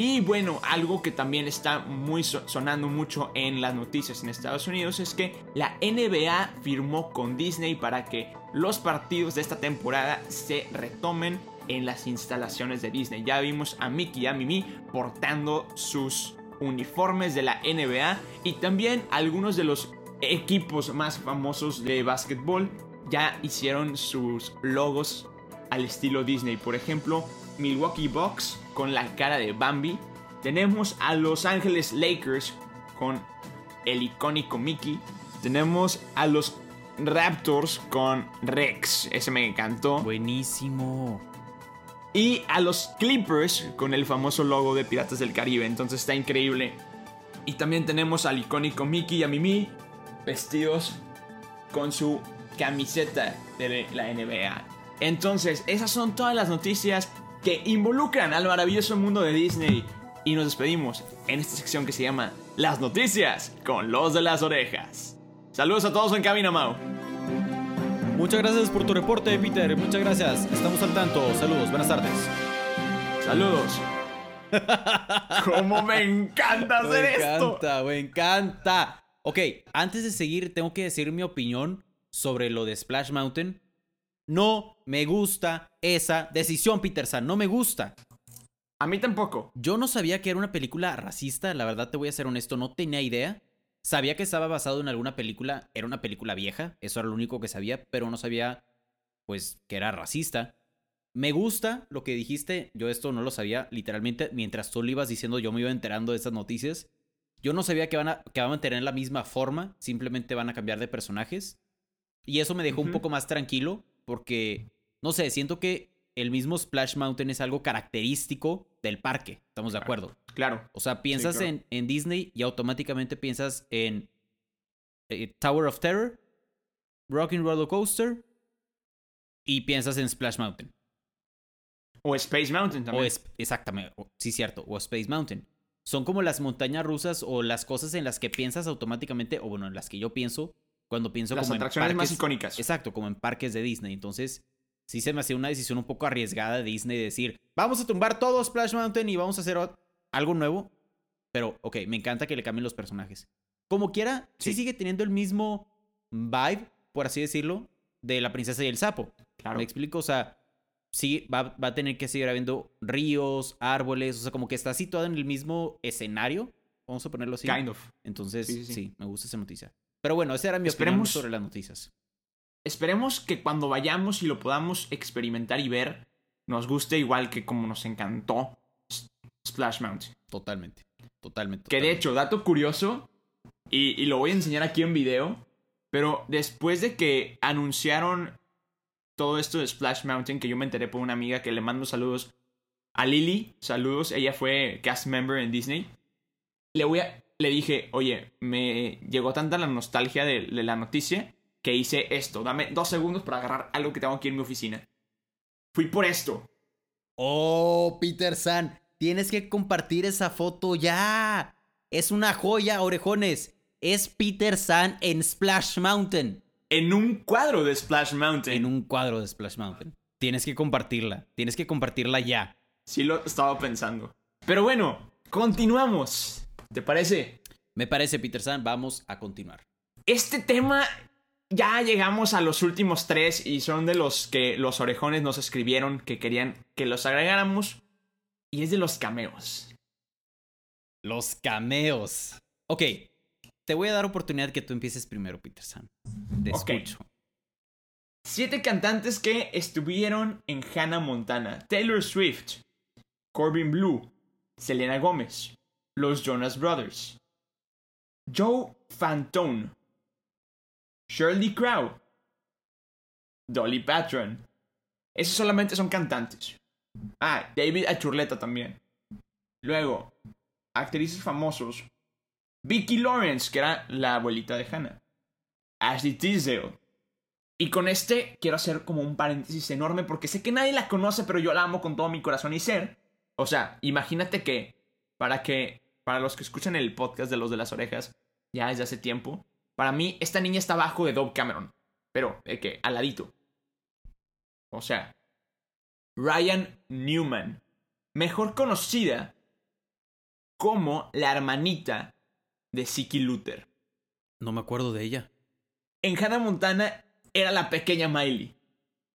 Y bueno, algo que también está muy so- sonando mucho en las noticias en Estados Unidos es que la NBA firmó con Disney para que los partidos de esta temporada se retomen en las instalaciones de Disney. Ya vimos a Mickey y a Mimi portando sus uniformes de la NBA y también algunos de los equipos más famosos de básquetbol ya hicieron sus logos al estilo Disney. Por ejemplo, Milwaukee Bucks con la cara de Bambi. Tenemos a Los Ángeles Lakers con el icónico Mickey. Tenemos a los Raptors con Rex. Ese me encantó. Buenísimo. Y a los Clippers con el famoso logo de Piratas del Caribe. Entonces está increíble. Y también tenemos al icónico Mickey y a Mimi vestidos con su camiseta de la NBA. Entonces, esas son todas las noticias que involucran al maravilloso mundo de Disney. Y nos despedimos en esta sección que se llama Las noticias con los de las orejas. Saludos a todos en cabina, Mau. Muchas gracias por tu reporte, Peter. Muchas gracias. Estamos al tanto. Saludos. Buenas tardes. Saludos. <laughs> ¿Cómo me encanta hacer me esto? encanta, me encanta. Ok, antes de seguir, tengo que decir mi opinión sobre lo de Splash Mountain. No me gusta esa decisión, Peter San. No me gusta. A mí tampoco. Yo no sabía que era una película racista, la verdad te voy a ser honesto, no tenía idea. Sabía que estaba basado en alguna película, era una película vieja, eso era lo único que sabía, pero no sabía, pues, que era racista. Me gusta lo que dijiste, yo esto no lo sabía, literalmente, mientras tú lo ibas diciendo, yo me iba enterando de estas noticias. Yo no sabía que van a, que van a mantener la misma forma, simplemente van a cambiar de personajes. Y eso me dejó un poco más tranquilo, porque, no sé, siento que el mismo Splash Mountain es algo característico del parque, estamos de acuerdo. Claro. O sea, piensas claro. en, en Disney y automáticamente piensas en eh, Tower of Terror, Rocking Roller Coaster y piensas en Splash Mountain. O Space Mountain también. O es, exactamente, o- sí, cierto, o Space Mountain. Son como las montañas rusas o las cosas en las que piensas automáticamente, o bueno, en las que yo pienso cuando pienso Las como en atracciones más parques- icónicas. Exacto, como en parques de Disney. Entonces, sí se me hacía una decisión un poco arriesgada de Disney de decir, vamos a tumbar todo Splash Mountain y vamos a hacer algo nuevo. Pero, ok, me encanta que le cambien los personajes. Como quiera, sí, Sí. sigue teniendo el mismo vibe, por así decirlo, de la princesa y el sapo. Claro. ¿Me explico? O sea, sí, va, va a tener que seguir habiendo ríos, árboles, o sea, como que está situado en el mismo escenario. Vamos a ponerlo así. Kind of. Entonces, Sí, sí, sí, sí. me gusta esa noticia. Pero bueno, esa era mi Esperemos- opinión sobre las noticias. Esperemos que cuando vayamos y lo podamos experimentar y ver, nos guste igual que como nos encantó Splash Mountain. Totalmente. Totalmente. Que de hecho, dato curioso, y, y lo voy a enseñar aquí en video, pero después de que anunciaron todo esto de Splash Mountain, que yo me enteré por una amiga que le mando saludos a Lily, saludos, ella fue cast member en Disney, le, voy a, le dije, oye, me llegó tanta la nostalgia de, de la noticia que hice esto, dame dos segundos para agarrar algo que tengo aquí en mi oficina. Fui por esto. Oh, Peter San, tienes que compartir esa foto ya. Es una joya, orejones. Es Peter San en Splash Mountain. En un cuadro de Splash Mountain. En un cuadro de Splash Mountain. Tienes que compartirla. Tienes que compartirla ya. Sí lo estaba pensando. Pero bueno, continuamos. ¿Te parece? Me parece, Peter San. Vamos a continuar. Este tema ya llegamos a los últimos tres y son de los que los orejones nos escribieron que querían que los agregáramos. Y es de los cameos. Los cameos. Ok. Te voy a dar oportunidad que tú empieces primero, Peter San. Te escucho. Siete cantantes que estuvieron en Hannah Montana. Taylor Swift, Corbin Blue, Selena Gómez, los Jonas Brothers, Joe Fantone, Shirley Crow, Dolly Patron. Esos solamente son cantantes. Ah, David Achurleta también. Luego, actrices famosos. Vicky Lawrence, que era la abuelita de Hannah. Ashley Tisdale. Y con este quiero hacer como un paréntesis enorme porque sé que nadie la conoce, pero yo la amo con todo mi corazón y ser. O sea, imagínate que para que para los que escuchan el podcast de los de las orejas ya desde hace tiempo, para mí esta niña está abajo de Dove Cameron, pero de que al ladito. O sea, Ryan Newman, mejor conocida como la hermanita de Siki Luther. No me acuerdo de ella. En Hannah Montana era la pequeña Miley.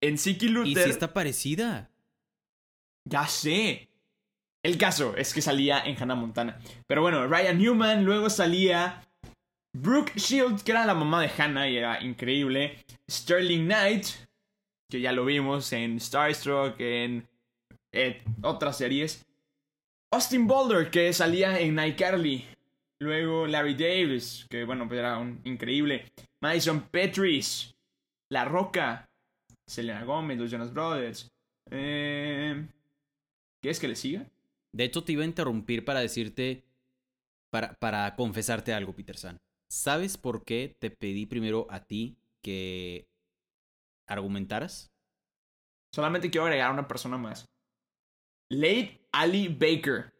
En Siki Y Luther si está parecida. Ya sé. El caso es que salía en Hannah Montana. Pero bueno, Ryan Newman, luego salía Brooke Shields, que era la mamá de Hannah y era increíble. Sterling Knight, que ya lo vimos en Starstruck, en eh, otras series. Austin Boulder, que salía en iCarly. Luego Larry Davis, que bueno, pues era un increíble. Madison Petris, La Roca, Selena Gomez, los Jonas Brothers. Eh, ¿Quieres que le siga? De hecho, te iba a interrumpir para decirte. Para, para confesarte algo, Peter San. ¿Sabes por qué te pedí primero a ti que argumentaras? Solamente quiero agregar a una persona más. Late Ali Baker.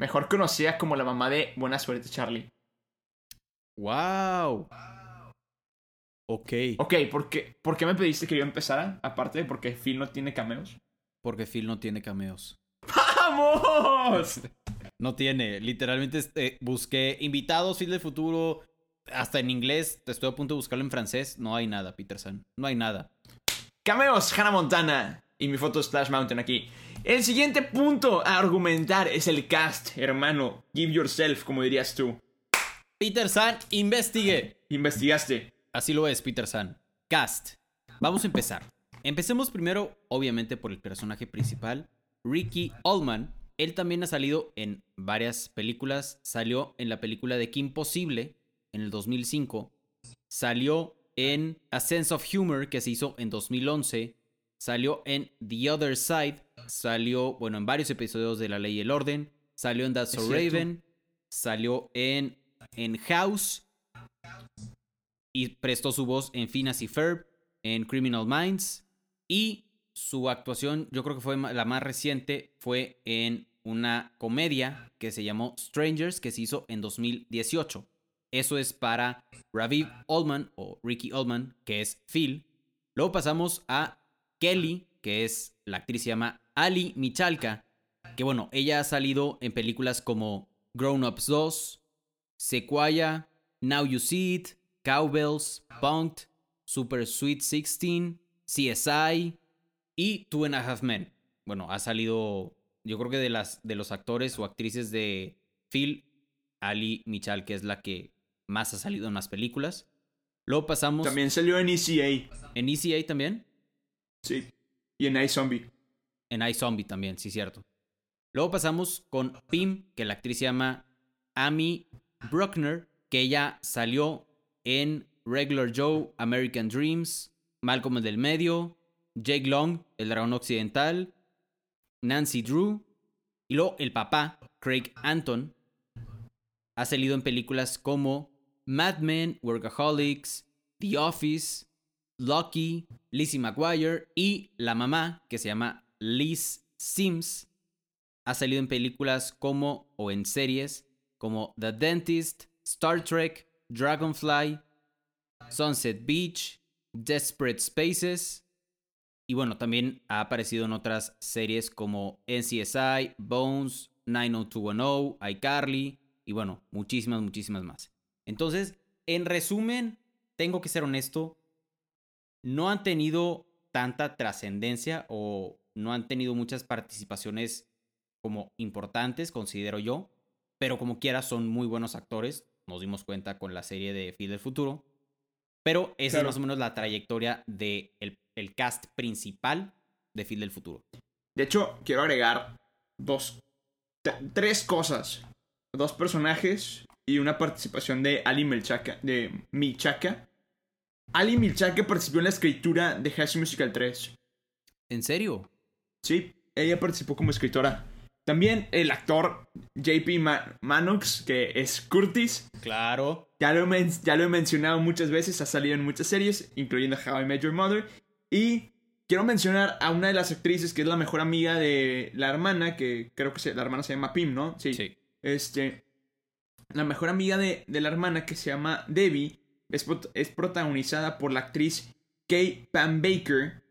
Mejor conocida como la mamá de Buena Suerte Charlie. ¡Wow! Ok. Ok, ¿por qué, ¿por qué me pediste que yo empezara? Aparte de porque Phil no tiene cameos. Porque Phil no tiene cameos. ¡Vamos! <laughs> No tiene. Literalmente este, busqué invitados, Phil del futuro. Hasta en inglés. Estoy a punto de buscarlo en francés. No hay nada, Peter San. No hay nada. Cameos, Hannah Montana. Y mi foto Splash Mountain aquí. El siguiente punto a argumentar es el cast, hermano. Give yourself, como dirías tú. Peter San, investigue. Investigaste. Así lo es, Peter San. Cast. Vamos a empezar. Empecemos primero, obviamente, por el personaje principal, Ricky Allman. Él también ha salido en varias películas. Salió en la película de Kim Possible en el 2005. Salió en A Sense of Humor que se hizo en 2011. Salió en The Other Side. Salió, bueno, en varios episodios de La Ley y el Orden. Salió en That's So. Raven. Salió en, en House. Y prestó su voz en Phineas y Ferb. En Criminal Minds. Y su actuación, yo creo que fue la más reciente, fue en una comedia que se llamó Strangers, que se hizo en 2018. Eso es para Raviv Allman o Ricky Allman, que es Phil. Luego pasamos a Kelly, que es la actriz se llama Ali Michalka, que bueno, ella ha salido en películas como Grown Ups 2, Sequoia, Now You See It, Cowbells, Punked, Super Sweet 16, CSI y Two and a Half Men. Bueno, ha salido, yo creo que de, las, de los actores o actrices de Phil, Ali Michal, que es la que más ha salido en las películas. Luego pasamos También salió en ECA. en ECA también. Sí. Y en iZombie. En iZombie también, sí, cierto. Luego pasamos con Pim, que la actriz se llama Amy Bruckner, que ella salió en Regular Joe, American Dreams, Malcolm el del Medio, Jake Long, El Dragón Occidental, Nancy Drew, y luego el papá, Craig Anton, ha salido en películas como Mad Men, Workaholics, The Office, Lucky, Lizzie McGuire y la mamá, que se llama Liz Sims, ha salido en películas como o en series como The Dentist, Star Trek, Dragonfly, Sunset Beach, Desperate Spaces y bueno, también ha aparecido en otras series como NCSI, Bones, 90210, iCarly y bueno, muchísimas, muchísimas más. Entonces, en resumen, tengo que ser honesto, no han tenido tanta trascendencia o no han tenido muchas participaciones como importantes, considero yo, pero como quiera son muy buenos actores, nos dimos cuenta con la serie de Phil del Futuro, pero esa Claro. es más o menos la trayectoria del de el cast principal de Phil del Futuro. De hecho, quiero agregar dos, tres cosas. Dos personajes y una participación de Ali Melchaka, de. Ali Milchaka participó en la escritura de School Musical 3. ¿En serio? Sí, ella participó como escritora. También el actor JP Ma- Manox, que es Curtis. Claro. Ya lo, ya lo he mencionado muchas veces, ha salido en muchas series, incluyendo How I Met Your Mother. Y quiero mencionar a una de las actrices que es la mejor amiga de la hermana, que creo que se- la hermana se llama Pim, ¿no? Sí. Este. La mejor amiga de, de la hermana, que se llama Debbie, es, prot- es protagonizada por la actriz Kay Pam Baker.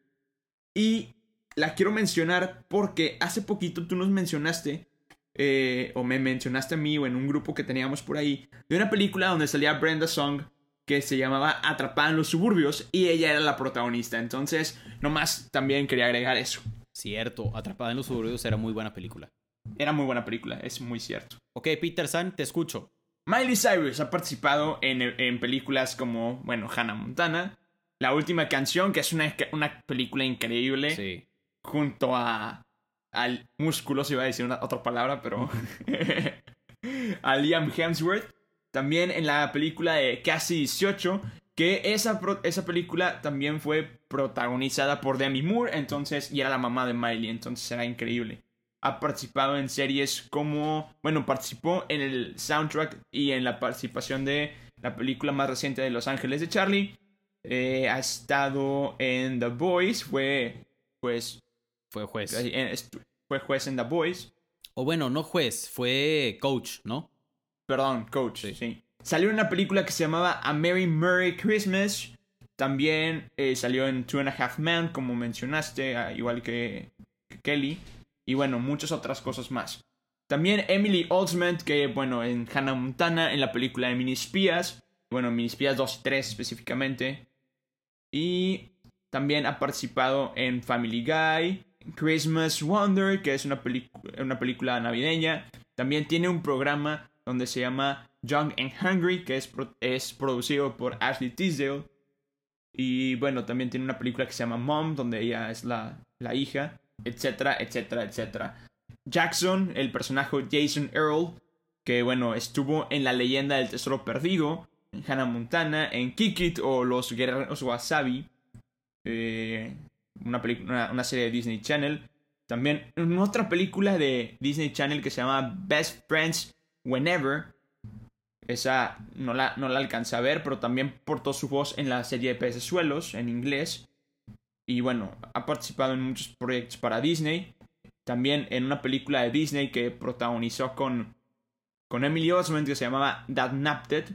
Y la quiero mencionar porque hace poquito tú nos mencionaste, eh, o me mencionaste a mí, o en un grupo que teníamos por ahí, de una película donde salía Brenda Song que se llamaba Atrapada en los suburbios y ella era la protagonista. Entonces, nomás también quería agregar eso. Cierto, Atrapada en los suburbios era muy buena película. Era muy buena película, es muy cierto. Ok, Peter San, te escucho. Miley Cyrus ha participado en, en películas como, bueno, Hannah Montana. La última canción, que es una, una película increíble, Sí. junto a. al músculo, se iba a decir una, otra palabra, pero. <laughs> <laughs> a Liam Hemsworth. También en la película de Casi 18, que esa, esa película también fue protagonizada por Demi Moore, entonces, y era la mamá de Miley, entonces era increíble. Ha participado en series como, bueno, participó en el soundtrack y en la participación de la película más reciente de Los Ángeles de Charlie. Eh, ha estado en The Boys, fue, pues, Fue juez. eh, fue juez en The Boys. O bueno, no juez, fue coach, ¿no? Perdón, coach, Sí. sí. Salió en una película que se llamaba A Merry Merry Christmas. También eh, salió en Two and a Half Men, como mencionaste, ah, igual que, que Kelly. Y bueno, muchas otras cosas más. También Emily Osment, que bueno, en Hannah Montana, en la película de Mini Espías. Bueno, Mini Espías 2 y 3 específicamente. Y también ha participado en Family Guy, Christmas Wonder, que es una película navideña. También tiene un programa donde se llama Young and Hungry, que es, es producido por Ashley Tisdale. Y bueno, también tiene una película que se llama Mom, donde ella es la, la hija, etcétera, etcétera, etcétera. Jackson, el personaje Jason Earl, que bueno, estuvo en La leyenda del tesoro perdido, en Hannah Montana, en Kikit o Los Guerreros Wasabi, eh, una, una, una serie de Disney Channel. También en otra película de Disney Channel que se llama Best Friends Whenever. Esa no la, no la alcancé a ver, pero también portó su voz en la serie de Pecesuelos en inglés. Y bueno, ha participado en muchos proyectos para Disney. También en una película de Disney que protagonizó con, con Emily Osment que se llamaba That Napted.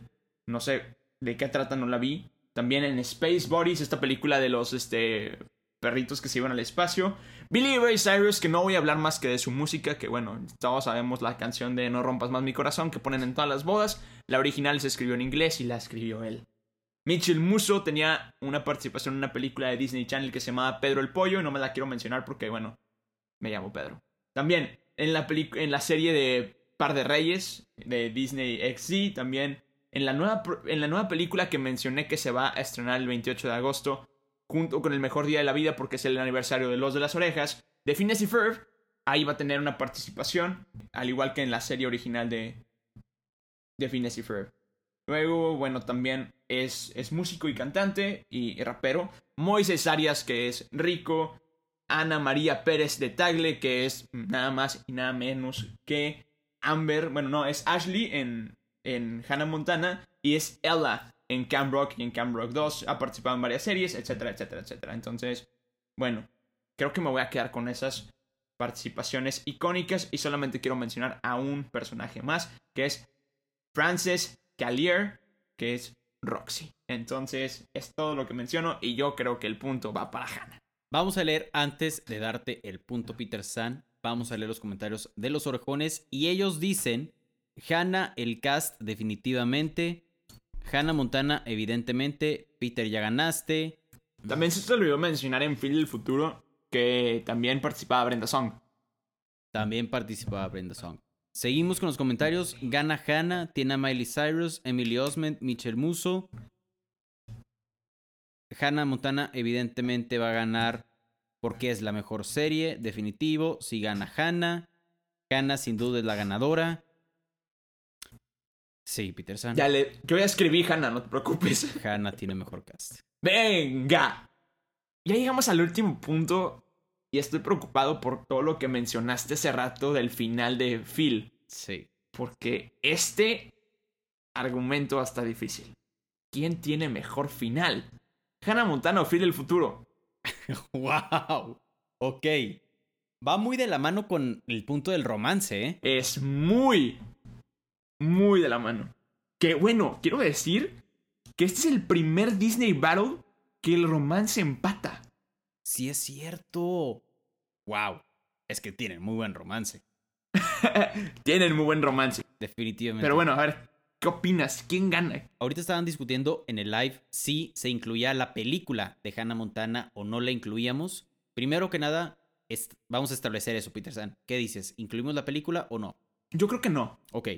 No sé de qué trata, no la vi. También en Space Bodies, esta película de los este, perritos que se iban al espacio. Billy Ray Cyrus, que no voy a hablar más que de su música, que bueno, todos sabemos la canción de No rompas más mi corazón que ponen en todas las bodas. La original se escribió en inglés y la escribió él. Mitchell Musso tenía una participación en una película de Disney Channel que se llamaba Pedro el Pollo y no me la quiero mencionar porque, bueno, me llamo Pedro. También en la, en la serie de Par de Reyes de Disney XD, también en la, nueva, en la nueva película que mencioné que se va a estrenar el 28 de agosto, junto con el mejor día de la vida porque es el aniversario de Los de las Orejas, de Phineas y ahí va a tener una participación, al igual que en la serie original de, de Phineas y Ferb. Luego, bueno, también es, es músico y cantante y rapero. Moises Arias, que es rico. Ana María Pérez de Tagle, que es nada más y nada menos que Amber. Bueno, no, es Ashley en, en Hannah Montana. Y es Ella en Camp Rock y en Camp Rock 2. Ha participado en varias series, etcétera, etcétera, etcétera. Entonces, bueno, creo que me voy a quedar con esas participaciones icónicas. Y solamente quiero mencionar a un personaje más, que es Frances Callier, que es Roxy. Entonces, es todo lo que menciono y yo creo que el punto va para Hannah. Vamos a leer antes de darte el punto Peter San. Vamos a leer los comentarios de los orejones y ellos dicen Hannah el cast definitivamente, Hannah Montana evidentemente, Peter ya ganaste. También se te olvidó mencionar en Phil del Futuro que también participaba Brenda Song. También participaba Brenda Song. Seguimos con los comentarios. Gana Hannah, tiene a Miley Cyrus, Emily Osment, Michelle Musso. Hannah Montana evidentemente va a ganar porque es la mejor serie, definitivo. Si gana Hannah, Hannah sin duda es la ganadora. Sí, Peter San. Ya le, yo ya escribí Hannah, no te preocupes. <laughs> Hannah tiene mejor cast. Venga. Ya llegamos al último punto y estoy preocupado por todo lo que mencionaste hace rato del final de Phil. Sí. Porque este argumento está difícil. ¿Quién tiene mejor final? ¿Hannah Montana o Phil del futuro? <laughs> ¡Wow! Ok. Va muy de la mano con el punto del romance, ¿eh? Es muy, muy de la mano. Que bueno, quiero decir que este es el primer Disney Battle que el romance empata. Sí es cierto. ¡Wow! Es que tienen muy buen romance. <laughs> Tienen muy buen romance. Definitivamente. Pero bueno, a ver, ¿qué opinas? ¿Quién gana? Ahorita estaban discutiendo en el live si se incluía la película de Hannah Montana o no la incluíamos. Primero que nada, vamos a establecer eso, Peter San. ¿Qué dices? ¿Incluimos la película o no? Yo creo que no. Ok,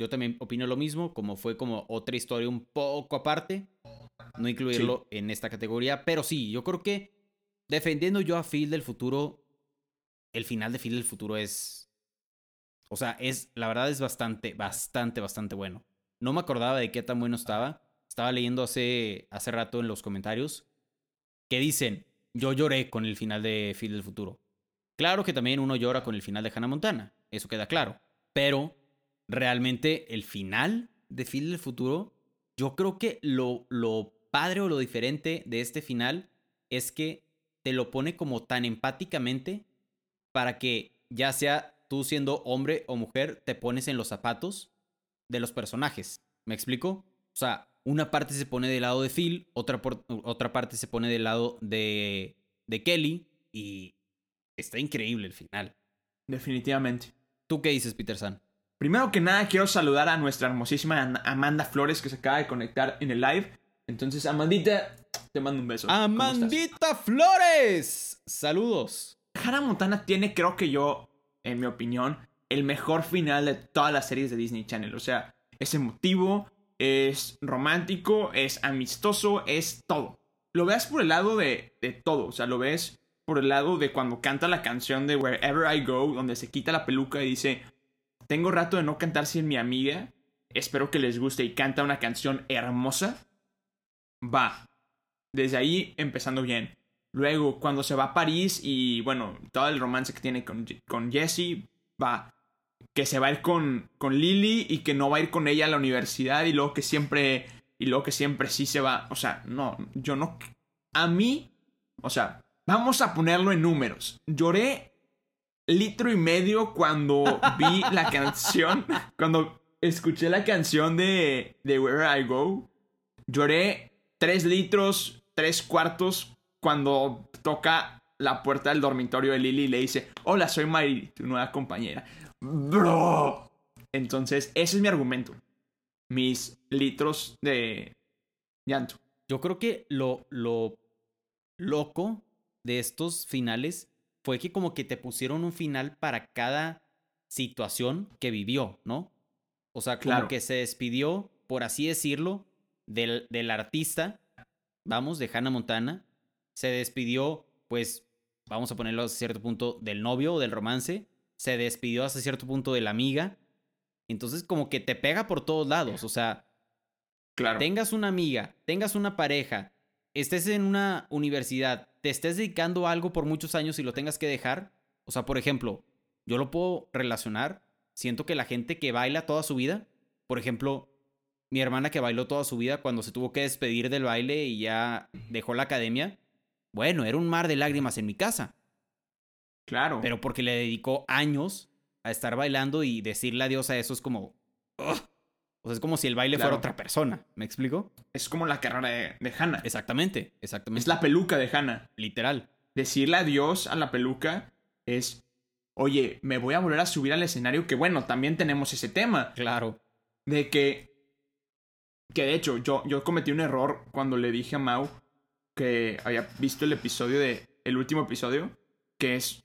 yo también opino lo mismo, como fue como otra historia un poco aparte, no incluirlo en esta categoría, pero sí, yo creo que defendiendo yo a Phil del futuro, el final de Phil del futuro es, o sea, es, la verdad es bastante, bastante, bastante bueno. No me acordaba de qué tan bueno estaba, estaba leyendo hace, hace rato en los comentarios que dicen, yo lloré con el final de Phil del futuro. Claro que también uno llora con el final de Hannah Montana, eso queda claro, pero realmente el final de Phil del futuro, yo creo que lo, lo padre o lo diferente de este final es que te lo pone como tan empáticamente para que ya sea tú siendo hombre o mujer, te pones en los zapatos de los personajes. ¿Me explico? O sea, una parte se pone del lado de Phil, otra, por- otra parte se pone del lado de, de Kelly y está increíble el final. Definitivamente. ¿Tú qué dices, Peter San? Primero que nada, quiero saludar a nuestra hermosísima An- Amanda Flores que se acaba de conectar en el live. Entonces, Amandita, te mando un beso. Amandita Flores. Saludos. Hannah Montana tiene, creo que yo, en mi opinión, el mejor final de todas las series de Disney Channel. O sea, es emotivo, es romántico, es amistoso, es todo. Lo veas por el lado de, de todo. O sea, lo ves por el lado de cuando canta la canción de Wherever I Go, donde se quita la peluca y dice, tengo rato de no cantar sin mi amiga. Espero que les guste y canta una canción hermosa. Va. Desde ahí empezando bien. Luego, cuando se va a París y, bueno, todo el romance que tiene con, con Jessie, va. Que se va a ir con, con Lily y que no va a ir con ella a la universidad y luego que siempre. Y luego que siempre sí se va. O sea, no, yo no. A mí, o sea, vamos a ponerlo en números. Lloré litro y medio cuando vi la <laughs> canción. Cuando escuché la canción de, de Where I Go. Lloré tres litros, tres cuartos cuando toca la puerta del dormitorio de Lily y le dice, hola, soy Mary, tu nueva compañera. Bro. Entonces, ese es mi argumento. Mis litros de llanto. Yo creo que lo, lo loco de estos finales fue que como que te pusieron un final para cada situación que vivió, ¿no? O sea, como Claro. que se despidió, por así decirlo, del, del artista, vamos, de Hannah Montana. Se despidió, pues, vamos a ponerlo hasta cierto punto, del novio o del romance. Se despidió hasta cierto punto de la amiga. Entonces, como que te pega por todos lados. O sea, Claro. tengas una amiga, tengas una pareja, estés en una universidad, te estés dedicando a algo por muchos años y lo tengas que dejar. O sea, por ejemplo, yo lo puedo relacionar. Siento que la gente que baila toda su vida, por ejemplo, mi hermana que bailó toda su vida cuando se tuvo que despedir del baile y ya dejó la academia, bueno, era un mar de lágrimas en mi casa, Claro. pero porque le dedicó años a estar bailando y decirle adiós a eso es como... O sea, es como si el baile Claro. fuera otra persona, ¿me explico? es como la carrera de, de Hannah. Exactamente, exactamente. Es la peluca de Hannah. Literal. Decirle adiós a la peluca es, oye, me voy a volver a subir al escenario, que bueno, también tenemos ese tema. Claro. De que, que de hecho, yo, yo cometí un error cuando le dije a Mau que había visto el episodio de, el último episodio, que es,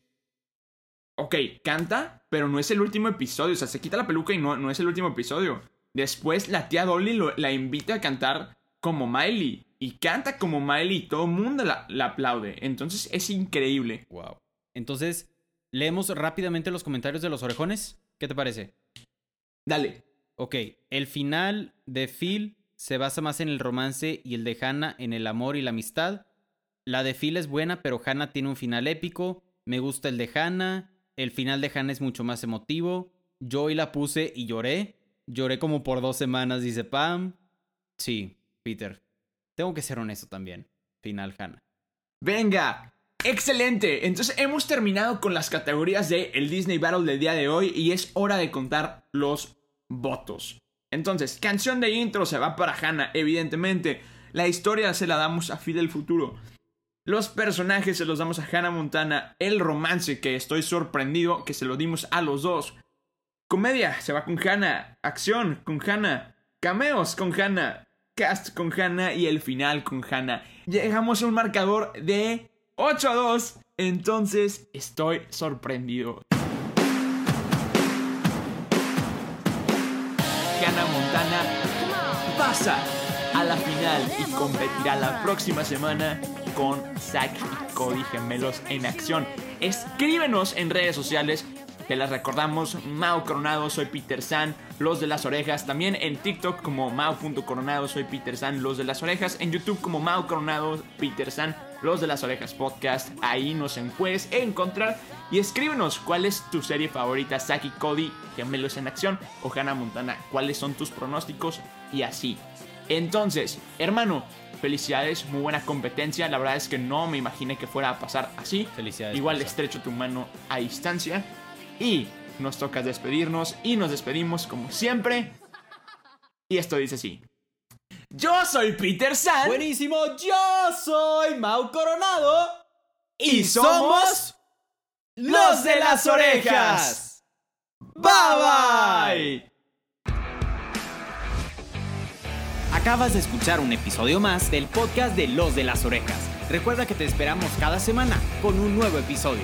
ok, canta, pero no es el último episodio, o sea, se quita la peluca y no, no es el último episodio. Después la tía Dolly lo- la invita a cantar como Miley. Y canta como Miley y todo el mundo la, la aplaude. Entonces es increíble. Wow. Entonces, leemos rápidamente los comentarios de los orejones. ¿Qué te parece? Dale. Ok, el final de Phil se basa más en el romance y el de Hannah en el amor y la amistad. La de Phil es buena, pero Hannah tiene un final épico. Me gusta el de Hannah. El final de Hannah es mucho más emotivo. Yo hoy la puse y lloré. Lloré como por dos semanas, dice Pam. Sí, Peter. Tengo que ser honesto también. Final Hannah. Venga, excelente. Entonces hemos terminado con las categorías de el Disney Battle del día de hoy y es hora de contar los votos. Entonces, canción de intro se va para Hannah, evidentemente. La historia se la damos a Fidel Futuro. Los personajes se los damos a Hannah Montana. El romance, que estoy sorprendido que se lo dimos a los dos. Comedia, se va con Hannah. Acción, con Hannah. Cameos, con Hannah. Cast con Hannah y el final con Hannah. Llegamos a un marcador de 8 a 2. Entonces estoy sorprendido. Hannah Montana pasa a la final y competirá la próxima semana con Zack y Cody gemelos en acción. Escríbenos en redes sociales. Te las recordamos, Mao Coronado, soy Peter San, los de las orejas, también en TikTok como Mao.coronado, soy Peter San, los de las orejas, en YouTube como Mao Coronado, Peter San, los de las orejas podcast, ahí nos puedes encontrar y escríbenos cuál es tu serie favorita, y Cody, gemelos en acción o Hannah Montana, cuáles son tus pronósticos y así. Entonces, hermano, felicidades, muy buena competencia. La verdad es que no me imaginé que fuera a pasar así. Felicidades, Igual estrecho tu mano a distancia. Y nos toca despedirnos y nos despedimos como siempre. Y esto dice así. Yo soy Peter San. Buenísimo, yo soy Mau Coronado. y somos los de las orejas. Bye bye. Acabas de escuchar un episodio más del podcast de Los de las Orejas. Recuerda que te esperamos cada semana con un nuevo episodio.